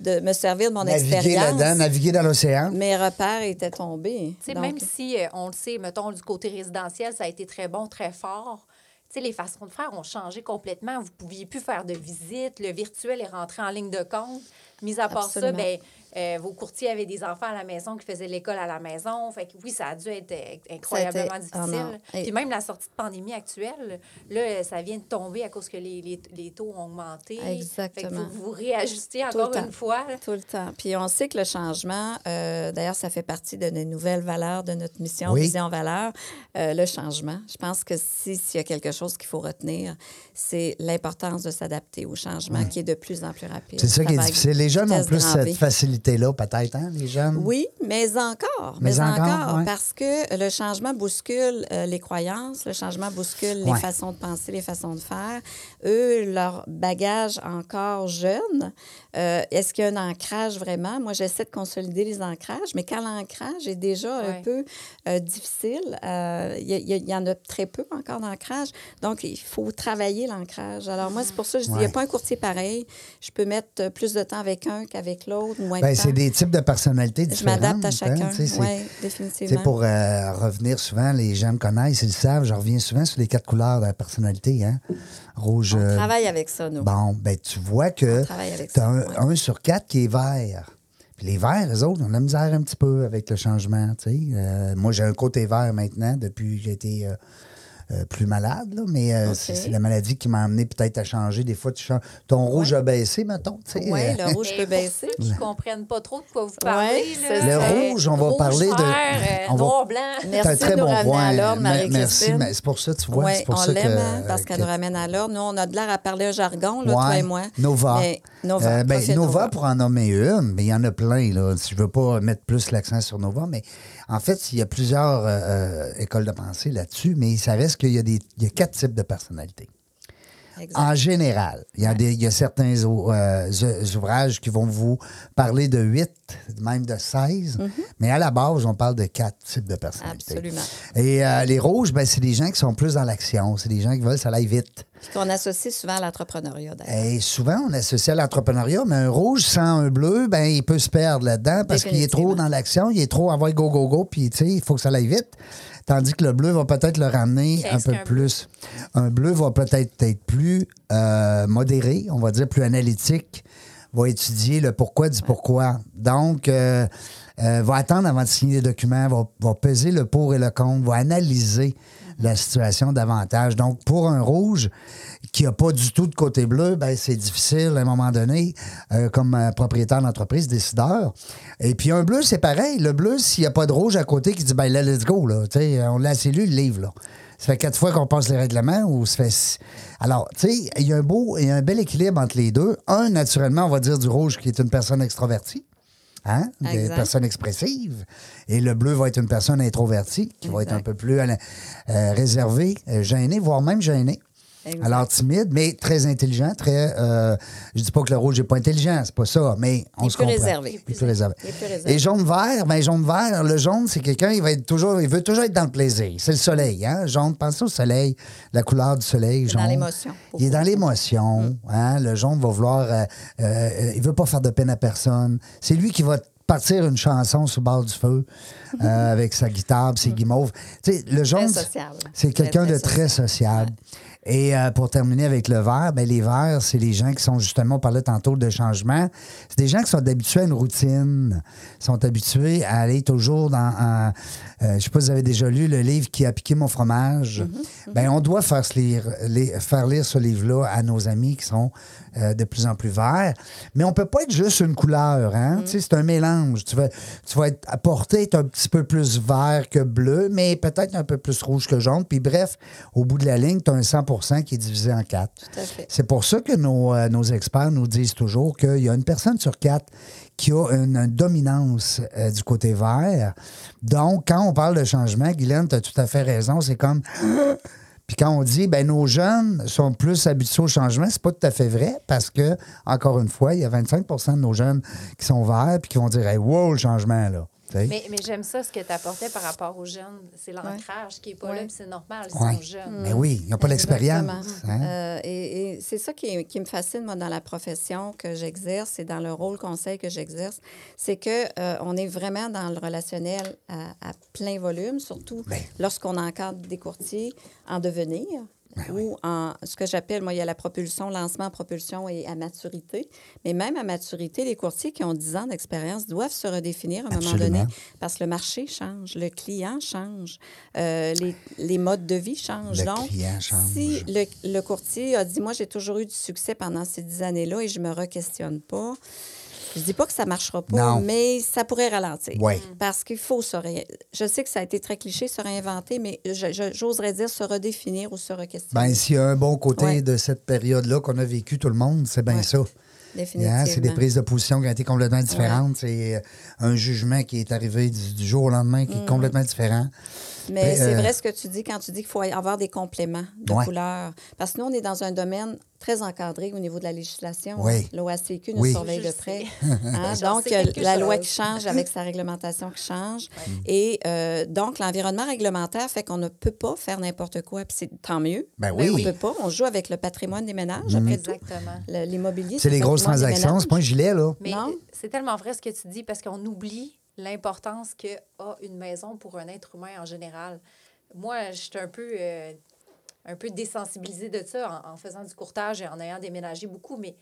de me servir de mon Naviguer expérience, là-dedans, naviguer dans l'océan. mes repères étaient tombés. Tu sais, Donc, même si euh, on le sait, mettons, du côté résidentiel, ça a été très bon, très fort. Sais, les façons de faire ont changé complètement. Vous ne pouviez plus faire de visites. Le virtuel est rentré en ligne de compte. Mis à part Absolument. ça, ben, euh, vos courtiers avaient des enfants à la maison qui faisaient l'école à la maison. Fait que oui, ça a dû être euh, incroyablement été- difficile. Et- Puis même la sortie de pandémie actuelle, là, ça vient de tomber à cause que les, les, les taux ont augmenté. Fait que Exactement. vous vous réajustez encore une fois. Tout le temps. Puis on sait que le changement, euh, d'ailleurs, ça fait partie de nos nouvelles valeurs, de notre mission, Oui. vision, valeur, euh, le changement. Je pense que si- s'il y a quelque chose qu'il faut retenir, c'est l'importance de s'adapter au changement qui est de plus en plus rapide. C'est ça qui est difficile. Les jeunes ont plus cette V. facilité-là, peut-être, hein, les jeunes? Oui, mais encore. Mais Mais, encore, encore, ouais. parce que le changement bouscule euh, les croyances, le changement bouscule Ouais. les façons de penser, les façons de faire. Eux, leur bagage encore jeune, euh, est-ce qu'il y a un ancrage vraiment? Moi, j'essaie de consolider les ancrages, mais quand l'ancrage est déjà un peu euh, difficile, euh, il y, en a très peu encore d'ancrage. Donc, il faut travailler l'ancrage. Alors, moi, c'est pour ça que je dis, il n'y a pas un courtier pareil. Je peux mettre plus de temps avec un qu'avec l'autre, moins Ben, de c'est des types de personnalités Je différentes. m'adapte à hein, chacun. Oui, Tu sais, définitivement. pour euh, revenir souvent, les gens me connaissent, ils le savent, je reviens souvent sur les quatre couleurs de la personnalité. Hein? Rouge. On travaille avec ça, nous. Bon, ben tu vois que On travaille avec tu as ça, un. Un sur quatre qui est vert. Puis les verts, eux autres, on a misère un petit peu avec le changement. Euh, moi, j'ai un côté vert maintenant depuis que j'ai été euh, euh, plus malade, là, mais euh, c'est la maladie qui m'a amené peut-être à changer. Des fois, tu changes. Ton rouge a baissé, mettons. tu sais, Oui, euh, le rouge peut baisser. qui ne comprennent pas trop de quoi vous parlez, Ouais, Le rouge, on va parler de- vert, on va- noir, blanc. C'est Merci un très de nous bon ramener point. à l'ordre, Marie-Christine. Merci, mais c'est pour ça, tu vois. Oui, c'est pour on ça l'aime, que, hein, parce qu'elle que- nous ramène à l'ordre. Nous, on a de l'air à parler un jargon, là, toi Ouais, et moi. Nova. Mais Nova. Euh, ben, Nova, pour en nommer une, mais il y en a plein. Là. Si je veux pas mettre plus l'accent sur Nova, mais en fait, il y a plusieurs euh, écoles de pensée là-dessus, mais ça reste qu'il y, a des- il y a quatre types de personnalités. Exact. En général, il y a, des, il y a certains euh, ou- ouvrages qui vont vous parler de 8, même de 16, mais à la base, on parle de quatre types de personnalités. Absolument. Et euh, les rouges, ben, c'est des gens qui sont plus dans l'action. C'est des gens qui veulent que ça aille vite. Puis qu'on associe souvent à l'entrepreneuriat, d'ailleurs. Souvent, on associe à l'entrepreneuriat, mais un rouge sans un bleu, ben, il peut se perdre là-dedans parce qu'il est trop dans l'action, il est trop avoir go, go, go, puis il faut que ça aille vite. Tandis que le bleu va peut-être le ramener un peu plus. Un bleu va peut-être être plus euh, modéré, on va dire plus analytique, va étudier le pourquoi du pourquoi. Donc, euh, euh, va attendre avant de signer les documents, va, va peser le pour et le contre, va analyser la situation davantage. Donc, pour un rouge qui n'a pas du tout de côté bleu, ben, c'est difficile à un moment donné, euh, comme euh, propriétaire d'entreprise, décideur. Et puis, un bleu, c'est pareil. Le bleu, s'il n'y a pas de rouge à côté qui dit, ben là, let's go, là. Sais, on l'a assez lu, le livre, là. Ça fait quatre fois qu'on passe les règlements ou ça. Alors, tu sais, il y a un beau et un bel équilibre entre les deux. Un, naturellement, on va dire du rouge qui est une personne extrovertie. Hein? Des personnes expressives. Et le bleu va être une personne introvertie, qui va être un peu plus euh, euh, réservée, euh, gênée, voire même gênée. Exact. Alors timide, mais très intelligent, très. Euh, je dis pas que le rouge n'est pas intelligent, c'est pas ça, mais on Il se plus comprend. réservé. Il est plus réservé. Il est plus réservé. Et jaune vert, ben jaune vert, le jaune c'est quelqu'un, il va être toujours, il veut toujours être dans le plaisir. C'est le soleil, hein. Jaune, pensez au soleil, la couleur du soleil, est jaune. dans l'émotion. Il est dans l'émotion, hein. Le jaune va vouloir, euh, euh, il veut pas faire de peine à personne. C'est lui qui va partir une chanson sur le bord du feu euh, avec sa guitare, ses guimauves. Tu sais, le jaune, c'est quelqu'un de très sociable. sociable. Et euh, pour terminer avec le vert, ben, les verts, c'est les gens qui sont justement, on parlait tantôt de changement, c'est des gens qui sont habitués à une routine, sont habitués à aller toujours dans... un- euh, je sais pas si vous avez déjà lu le livre Qui a piqué mon fromage. Ben, on doit faire, se lire, les- faire lire ce livre-là à nos amis qui sont euh, de plus en plus verts. Mais on peut pas être juste une couleur. Hein? Sais, C'est un mélange. Tu vas, tu vas être apporté être un petit peu plus vert que bleu, mais peut-être un peu plus rouge que jaune. Puis bref, au bout de la ligne, tu as un 100 qui est divisé en quatre. C'est pour ça que nos, euh, nos experts nous disent toujours qu'il y a une personne sur quatre qui a une, une dominance euh, du côté vert. Donc, quand on parle de changement, Guylaine, tu as tout à fait raison. C'est comme. Puis quand on dit, ben nos jeunes sont plus habitués au changement, c'est pas tout à fait vrai parce que, encore une fois, il y a 25% de nos jeunes qui sont verts puis qui vont dire, hey, wow, le changement, là. Mais, mais j'aime ça, ce que tu apportais par rapport aux jeunes. C'est l'ancrage qui n'est pas là, Ouais. puis c'est normal, ils Ouais. sont jeunes. Mais oui, ils n'ont pas l'expérience. Hein? Euh, et et c'est ça qui, qui me fascine, moi, dans la profession que j'exerce et dans le rôle conseil que j'exerce, c'est que euh, on est vraiment dans le relationnel à, à plein volume, surtout Ben. lorsqu'on encadre des courtiers en devenir. Ben ou en ce que j'appelle, moi, il y a la propulsion, lancement, propulsion et à maturité. Mais même à maturité, les courtiers qui ont 10 ans d'expérience doivent se redéfinir à un moment donné parce que le marché change, le client change, euh, les, les modes de vie changent. Le Donc, client change. si le, le courtier a dit, moi, j'ai toujours eu du succès pendant ces dix années-là et je me re-questionne pas, je dis pas que ça marchera pas, Non. mais ça pourrait ralentir. Oui. Parce qu'il faut se ré... Je sais que ça a été très cliché, se réinventer, mais j'oserais dire se redéfinir ou se re-questionner. Ben, s'il y a un bon côté Ouais. de cette période-là qu'on a vécu tout le monde, c'est bien Ouais. ça. Définitivement. Hein, C'est des prises de position qui ont été complètement différentes. C'est euh, un jugement qui est arrivé du, du jour au lendemain qui est complètement différent. Mais Ben, c'est euh, vrai ce que tu dis quand tu dis qu'il faut avoir des compléments de Ouais. couleurs. Parce que nous, on est dans un domaine très encadré au niveau de la législation. Oui. L'OACQ nous Oui. surveille de près. Hein, Donc, la loi qui change avec sa réglementation qui change. Et euh, donc, l'environnement réglementaire fait qu'on ne peut pas faire n'importe quoi. Puis c'est tant mieux. Ben oui. On ne peut pas. On joue avec le patrimoine des ménages, après tout. Exactement. Le- L'immobilier, C'est les le grosses transactions, c'est pas un gilet, là. Mais Non. c'est tellement vrai ce que tu dis parce qu'on oublie l'importance que a une maison pour un être humain en général. Moi, je suis un peu, euh, un peu désensibilisée de ça en faisant du courtage et en ayant déménagé beaucoup, mais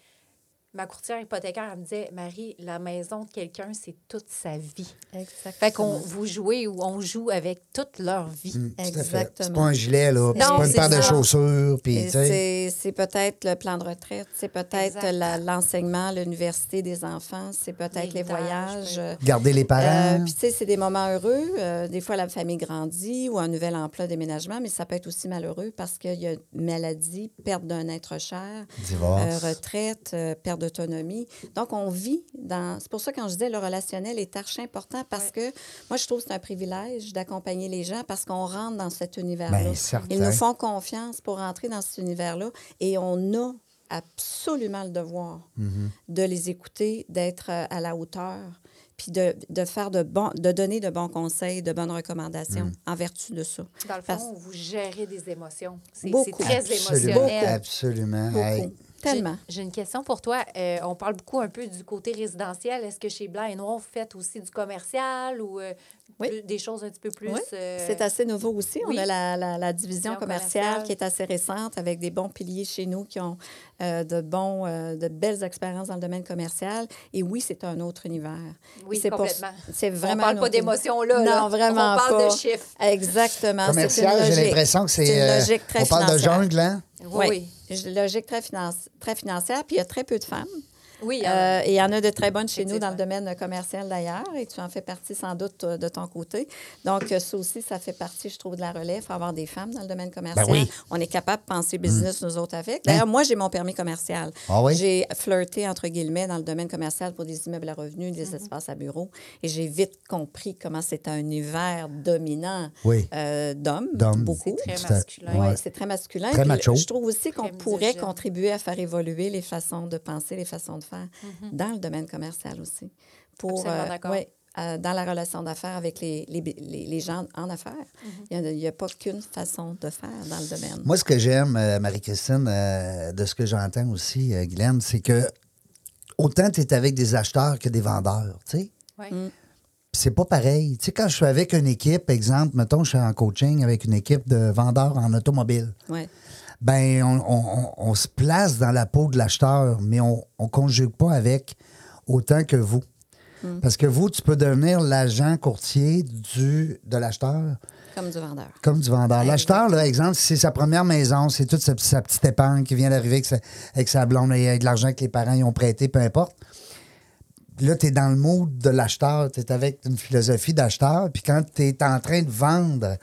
ma courtière hypothécaire, elle me disait, Marie, la maison de quelqu'un, c'est toute sa vie. Exactement. Fait qu'on vous jouez ou on joue avec toute leur vie. Tout à fait. C'est Exactement. pas un gilet, là. C'est pas une paire de chaussures. Puis, Et tu sais. C'est c'est peut-être le plan de retraite, c'est peut-être l'enseignement, l'université des enfants, c'est peut-être les voyages. euh, Garder les parents. euh, Puis, tu sais, c'est des moments heureux. Euh, des fois, la famille grandit ou un nouvel emploi, déménagement, mais ça peut être aussi malheureux parce qu'il y a maladie, perte d'un être cher, Divorce. euh, retraite, euh, perte d'autonomie. Donc, on vit dans. C'est pour ça, quand je disais le relationnel est archi important parce que moi, je trouve que c'est un privilège d'accompagner les gens parce qu'on rentre dans cet univers-là. Ben. Ils nous font confiance pour rentrer dans cet univers-là et on a absolument le devoir Mm-hmm. de les écouter, d'être euh, à la hauteur, puis de, de faire de bons, de donner de bons conseils, de bonnes recommandations Mm. en vertu de ça. Dans le fond, Parce- vous gérez des émotions. C'est c'est Beaucoup. très Absolument. émotionnel. Absolument. Beaucoup. Hey. Tellement. J'ai une question pour toi. Euh, on parle beaucoup un peu du côté résidentiel. Est-ce que chez Blanc et Noir, vous faites aussi du commercial ou euh, Oui. plus- des choses un petit peu plus... Oui, euh, C'est assez nouveau aussi. oui. On a la, la- la division commerciale qui est assez récente avec des bons piliers chez nous qui ont euh, de, bons, euh, de belles expériences dans le domaine commercial. Et oui, c'est un autre univers. Oui, c'est complètement. C'est vraiment On parle pas d'émotion, là, là. Non, vraiment On parle de pas. chiffres. Exactement. Commercial, j'ai l'impression que c'est. C'est une logique très on parle de jungle, hein? Oui. Logique très financière. Puis il y a très peu de femmes. Oui, Euh, et il y en a de très bonnes chez nous dans le domaine commercial d'ailleurs, et tu en fais partie sans doute euh, de ton côté. Donc, euh, ça aussi, ça fait partie, je trouve, de la relève. Il faut avoir des femmes dans le domaine commercial. Ben oui. On est capable de penser business, nous autres, avec. D'ailleurs, moi, j'ai mon permis commercial. Ah oui? J'ai flirté, entre guillemets, dans le domaine commercial pour des immeubles à revenus, des espaces à bureaux. Et j'ai vite compris comment c'est un univers dominant Oui. euh, d'hommes, D'hommes. beaucoup. C'est très masculin. Oui, Ouais. c'est très masculin. Très macho. Je trouve aussi qu'on pourrait contribuer à faire évoluer les façons de penser, les façons de faire Mhm. dans le domaine commercial aussi. Pour, ouais, euh, dans la relation d'affaires avec les, les, les- les gens en affaires. Mhm. Il n'y a, il y a pas qu'une façon de faire dans le domaine. Moi, ce que j'aime, euh, Marie-Christine, euh, de ce que j'entends aussi, euh, Guylaine, c'est que autant tu es avec des acheteurs que des vendeurs, tu sais. Oui. Mm. C'est pas pareil. Tu sais, quand je suis avec une équipe, exemple, mettons, je suis en coaching avec une équipe de vendeurs en automobile, Ouais. Ben on, on- on- on se place dans la peau de l'acheteur, mais on ne conjugue pas avec autant que vous. Mm. Parce que vous, tu peux devenir l'agent courtier du, de l'acheteur Comme du vendeur. comme du vendeur. L'acheteur, là, exemple, c'est sa première maison, c'est toute sa, sa petite épargne qui vient d'arriver avec sa, avec sa blonde et avec de l'argent que les parents y ont prêté, peu importe. Là, tu es dans le mood de l'acheteur, tu es avec une philosophie d'acheteur, puis quand tu es en train de vendre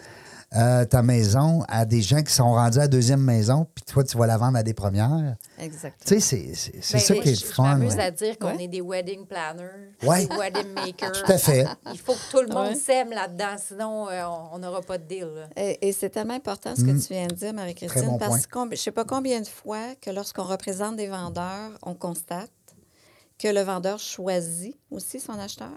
euh, ta maison à des gens qui sont rendus à la deuxième maison, puis toi, tu vas la vendre à des premières, Exactement. tu sais, c'est- Ben, ça qui est je- le Je fun. m'amuse ouais. à dire qu'on Ouais. est des wedding planners, Ouais. des wedding makers. Tout à fait. Il faut que tout le monde Ouais. s'aime là-dedans, sinon euh, on- n'aura pas de deal. là. Et, et c'est tellement important ce que tu viens de dire, Marie-Christine, Mm. Bon parce que je ne sais pas combien de fois que lorsqu'on représente des vendeurs, on constate que le vendeur choisit aussi son acheteur?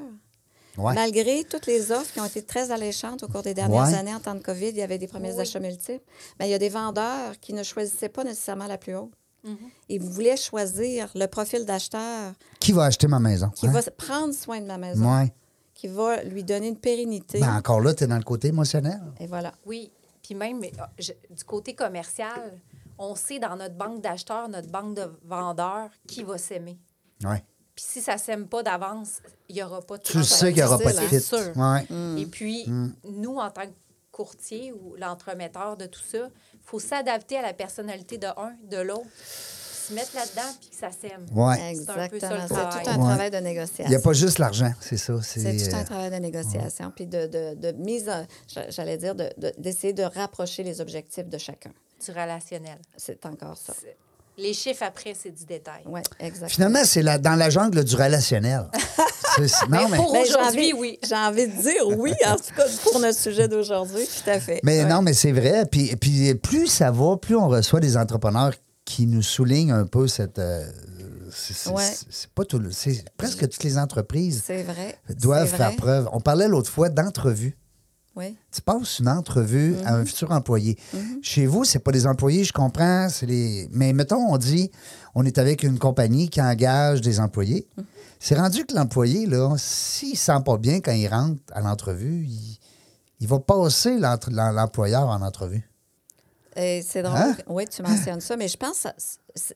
Ouais. Malgré toutes les offres qui ont été très alléchantes au cours des dernières Ouais. années en temps de COVID, il y avait des premiers Oui. achats multiples. Mais il y a des vendeurs qui ne choisissaient pas nécessairement la plus haute. Mm-hmm. Ils voulaient choisir le profil d'acheteur Qui va acheter ma maison? qui hein? va prendre soin de ma maison, Ouais. qui va lui donner une pérennité. Ben, encore là, tu es dans le côté émotionnel. Et voilà. Oui, puis même je- du côté commercial, on sait dans notre banque d'acheteurs, notre banque de vendeurs, qui va s'aimer. Ouais. Puis si ça s'aime pas d'avance, il n'y aura pas de Tu le sais qu'il n'y aura pas de fit. sûr. Ouais. Mm. Et puis, nous, en tant que courtier ou l'entremetteur de tout ça, il faut s'adapter à la personnalité de un, de l'autre, se mettre là-dedans, puis que ça s'aime. Ouais. Exactement. C'est tout un Ouais. travail de Il négociation. n'y a pas juste l'argent, c'est ça. C'est tout un euh, travail de négociation, puis de, de, de mise, j'allais dire, de- de- d'essayer de, rapprocher les objectifs de chacun. Du relationnel. C'est encore ça. Les chiffres après, c'est du détail. Oui, exactement. Finalement, c'est la- dans la jungle du relationnel. Non, mais, pour- Ben, j'ai Aujourd'hui, envie- oui. J'ai envie de dire oui, en tout cas, pour notre sujet d'aujourd'hui, tout à fait. mais Ouais. non, mais c'est vrai. Puis, puis plus ça va, plus on reçoit des entrepreneurs qui nous soulignent un peu cette. euh, c'est c'est- Ouais. c'est- c'est pas tout. le- C'est presque toutes les entreprises C'est vrai. doivent c'est faire vrai. preuve. On parlait l'autre fois d'entrevue. Oui. Tu passes une entrevue à un Mm-hmm. futur employé. Chez vous, c'est pas des employés, je comprends, c'est les. Mais mettons, on dit, on est avec une compagnie qui engage des employés. Mm. C'est rendu que l'employé, là, s'il sent pas bien quand il rentre à l'entrevue, il, il va passer l'employeur en entrevue. Et c'est drôle. Hein? Oui, tu mentionnes ça, mais je pense,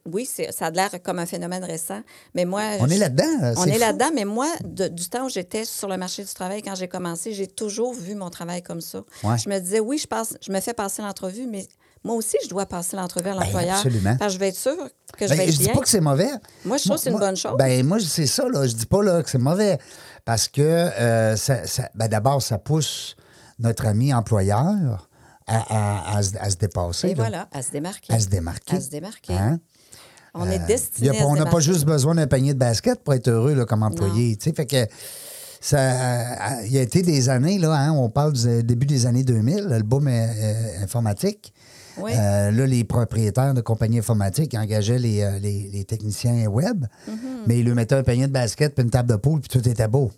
oui, ça a l'air comme un phénomène récent. Mais moi, On je- est là-dedans. On est là-dedans, mais moi, de- du temps où j'étais sur le marché du travail, quand j'ai commencé, j'ai toujours vu mon travail comme ça. Ouais. Je me disais, oui, je, passe, je me fais passer l'entrevue, mais moi aussi, je dois passer l'entrevue à l'employeur. Ben, absolument. Parce que je vais être sûre que je Ben, vais être je dis bien. pas que c'est mauvais. Moi, je trouve que c'est une bonne chose. Ben, moi, c'est ça, là. Je dis pas là, que c'est mauvais. Parce que, euh, ça, ça- ben, d'abord, ça pousse notre ami employeur à, à- à se- à se dépasser. Et là. voilà, à se démarquer. À se démarquer. À se démarquer. Hein? On est y destiné a à on n'a pas juste besoin d'un panier de basket pour être heureux là, comme employé. Fait que ça, euh, il y a été des années, là, hein, on parle du début des années 2000, le boom euh, euh, informatique. Oui. Euh, là, les propriétaires de compagnies informatiques engageaient les, euh, les- les techniciens web, Mm-hmm. mais ils lui mettaient un panier de basket puis une table de poule, puis tout était beau.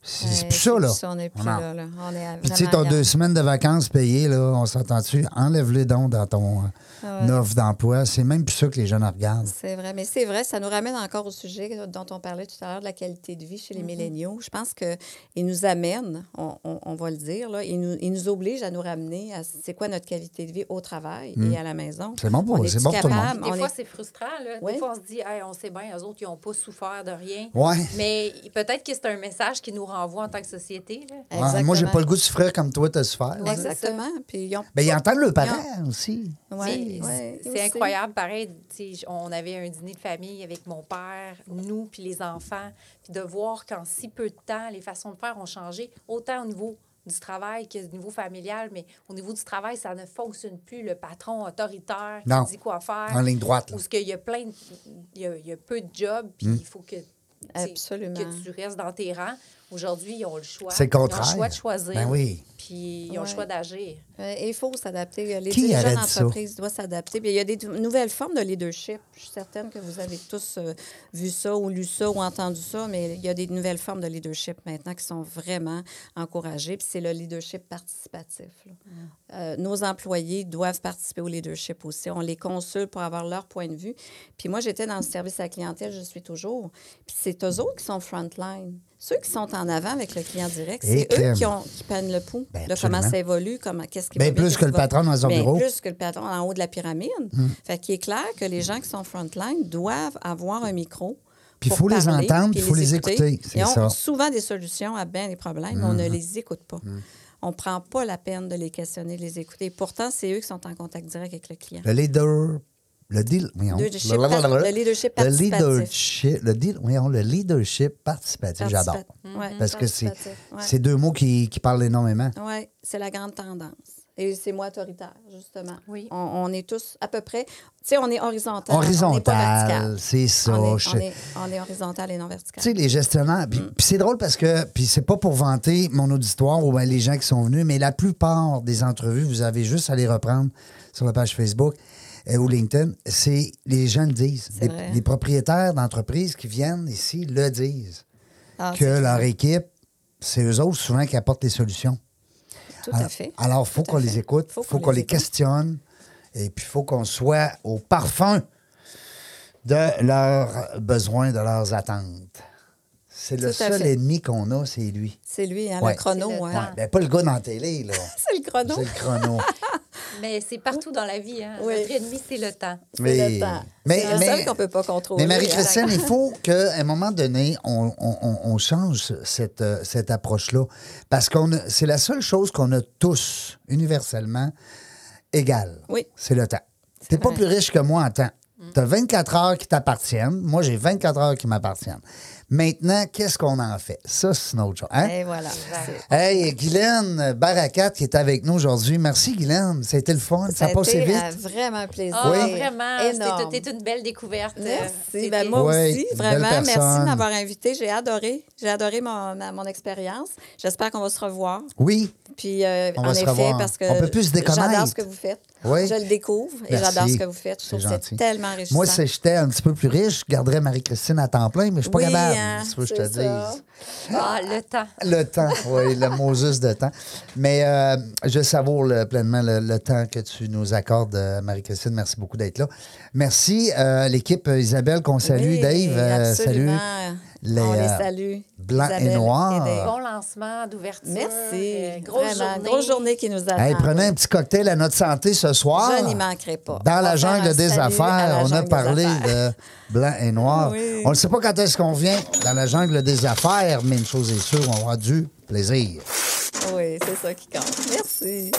C'est Ouais, plus ça, là. on n'est plus là, là. On est à- Puis tu sais, deux semaines de vacances payées, là, on s'entend-tu? Enlève-les donc dans ton euh, Ah ouais. offre d'emploi. C'est même plus ça que les jeunes regardent. C'est vrai, mais c'est vrai, ça nous ramène encore au sujet dont on parlait tout à l'heure de la qualité de vie Mm-hmm. chez les milléniaux. Je pense qu'il nous amène, on, on- on va le dire, là, il, nous, il nous oblige à nous ramener à c'est quoi notre qualité de vie au travail et à la maison. Mm. C'est bon pour- c'est bon pour tout le monde. capable? Des On fois, est- c'est frustrant. Là. Des fois, on se dit, Hey, on sait bien, eux autres, ils n'ont pas souffert de rien. Ouais. Mais peut-être que c'est un message qui nous renvoie en tant que société. Là. Ouais, moi, j'ai pas le goût de souffrir comme toi, t'as souffert. là. Exactement. Puis ils ont Ben, ils entendent le parent ont- aussi. Ouais, C'est- ouais, c'est incroyable, pareil. tu On avait un dîner de famille avec mon père, nous, puis les enfants, puis de voir qu'en si peu de temps, les façons de faire ont changé, autant au niveau du travail que au niveau familial, mais au niveau du travail, ça ne fonctionne plus. Le patron autoritaire qui Non. dit quoi faire. En ligne droite, là. Où ce qu'il y a plein de- il y a, il y a peu de jobs, puis il faut que, tu que tu restes dans tes rangs. Aujourd'hui, ils ont le choix. C'est le contraire. Ils ont le choix de choisir. Ben oui. Puis ils ont Ouais. le choix d'agir. Euh, Il faut s'adapter. Les Qui ça? d'entreprise doivent s'adapter. Puis il y a des nouvelles formes de leadership. Je suis certaine que vous avez tous euh, vu ça ou lu ça ou entendu ça, mais il y a des nouvelles formes de leadership maintenant qui sont vraiment encouragées. Puis c'est le leadership participatif. là. Euh, nos employés doivent participer au leadership aussi. On les consulte pour avoir leur point de vue. Puis moi, j'étais dans le service à la clientèle, je suis toujours. Puis c'est eux autres qui sont frontline. Ceux qui sont en avant avec le client direct, Et c'est eux qui, ont, qui le pouls Ben, de comment ça évolue, comment, qu'est-ce qui Ben, plus que le patron dans son Ben, bureau. Plus que le patron en haut de la pyramide. Fait qu'il est clair que les gens qui sont frontline doivent avoir un micro. Puis il faut les entendre, il faut les écouter. Ils ont ça. Hmm. souvent des solutions à bien des problèmes, mais on ne les écoute pas. On ne prend pas la peine de les questionner, de les écouter. Pourtant, c'est eux qui sont en contact direct avec le client. Le leader. Le deal. voyons. Leadership par- le leadership Le participatif. leadership. Le deal, voyons, le leadership participatif. J'adore. Ouais, Parce que c'est ouais. deux mots qui, qui parlent énormément. Oui, c'est la grande tendance. Et c'est moi autoritaire, justement. Oui. On, on est tous à peu près. Tu sais, on est horizontal. Horizontal, vertical. c'est ça. On est, Je- on est- on est horizontal et non vertical. Tu sais, les gestionnaires, puis puis c'est drôle parce que, puis c'est pas pour vanter mon auditoire ou ben les gens qui sont venus, mais la plupart des entrevues, vous avez juste à les reprendre sur la page Facebook euh, ou LinkedIn, c'est les gens le disent. Les, propriétaires d'entreprises qui viennent ici le disent. Ah, que leur équipe, c'est eux autres souvent qui apportent les solutions. Tout à fait. Alors, il faut qu'on les écoute, il Faut faut, qu'on les les questionne, et puis il faut qu'on soit au parfum de leurs besoins, de leurs attentes. C'est le seul fait. ennemi qu'on a, c'est lui. C'est lui, hein, Ouais. le chrono. Le hein. Ouais, ben, pas le gars dans la télé, là. C'est le chrono. C'est le chrono. Mais c'est partout dans la vie. Hein? Oui. Notre ennemi, c'est le temps. C'est Mais- le temps. mais- c'est le mais- seul qu'on ne peut pas contrôler. Mais hein. Marie-Christine, il faut qu'à un moment donné, on, on- on- on change cette, euh, cette approche-là. Parce que c'est la seule chose qu'on a tous, universellement, égale. Oui. C'est le temps. Tu n'es pas plus riche que moi en temps. Tu as 24 heures qui t'appartiennent. Moi, j'ai 24 heures qui m'appartiennent. Maintenant, qu'est-ce qu'on en fait? Ça, c'est une autre chose. Hein? Et voilà. Hey, Guylaine Barakat qui est avec nous aujourd'hui. Merci, Guylaine. Ça a été le fun. Ça, a passé été, vite? euh, vraiment un plaisir. Ah, Oui. vraiment. Énorme. C'était une belle découverte. Merci. C'était- Ben, moi Oui, aussi, vraiment. Merci de m'avoir invité. J'ai adoré. J'ai adoré mon, ma- mon expérience. J'espère qu'on va se revoir. Oui. Puis, euh, On en va se effet, revoir. parce que On peut plus se j'adore ce que vous faites. Oui. Je le découvre et Merci. j'adore ce que vous faites. Je trouve C'est que gentil. c'est tellement enrichissant. Moi, si j'étais un petit peu plus riche, je garderais Marie-Christine à temps plein, mais je suis pas Oui, capable. Hein, que je te dise. Ah, le temps. Le temps, oui, le mot juste de temps. Mais euh, je savoure le- pleinement le, le temps que tu nous accordes, euh, Marie-Christine. Merci beaucoup d'être là. Merci, euh, l'équipe euh, Isabelle qu'on salue. Oui, Dave, euh, salut. Les, On les euh, salue. blancs et noirs. Dave. Bon lancement d'ouverture. Merci. Euh, grosse Vraiment, journée. Grosse journée qui nous attend. Hey, prenez un petit cocktail à notre santé ce soir. Je n'y manquerai pas. Dans la jungle un des affaires, on a des parlé de blanc et noir. Oui. On ne sait pas quand est-ce qu'on vient dans la jungle des affaires, mais une chose est sûre, on aura du plaisir. Oui, c'est ça qui compte. Merci.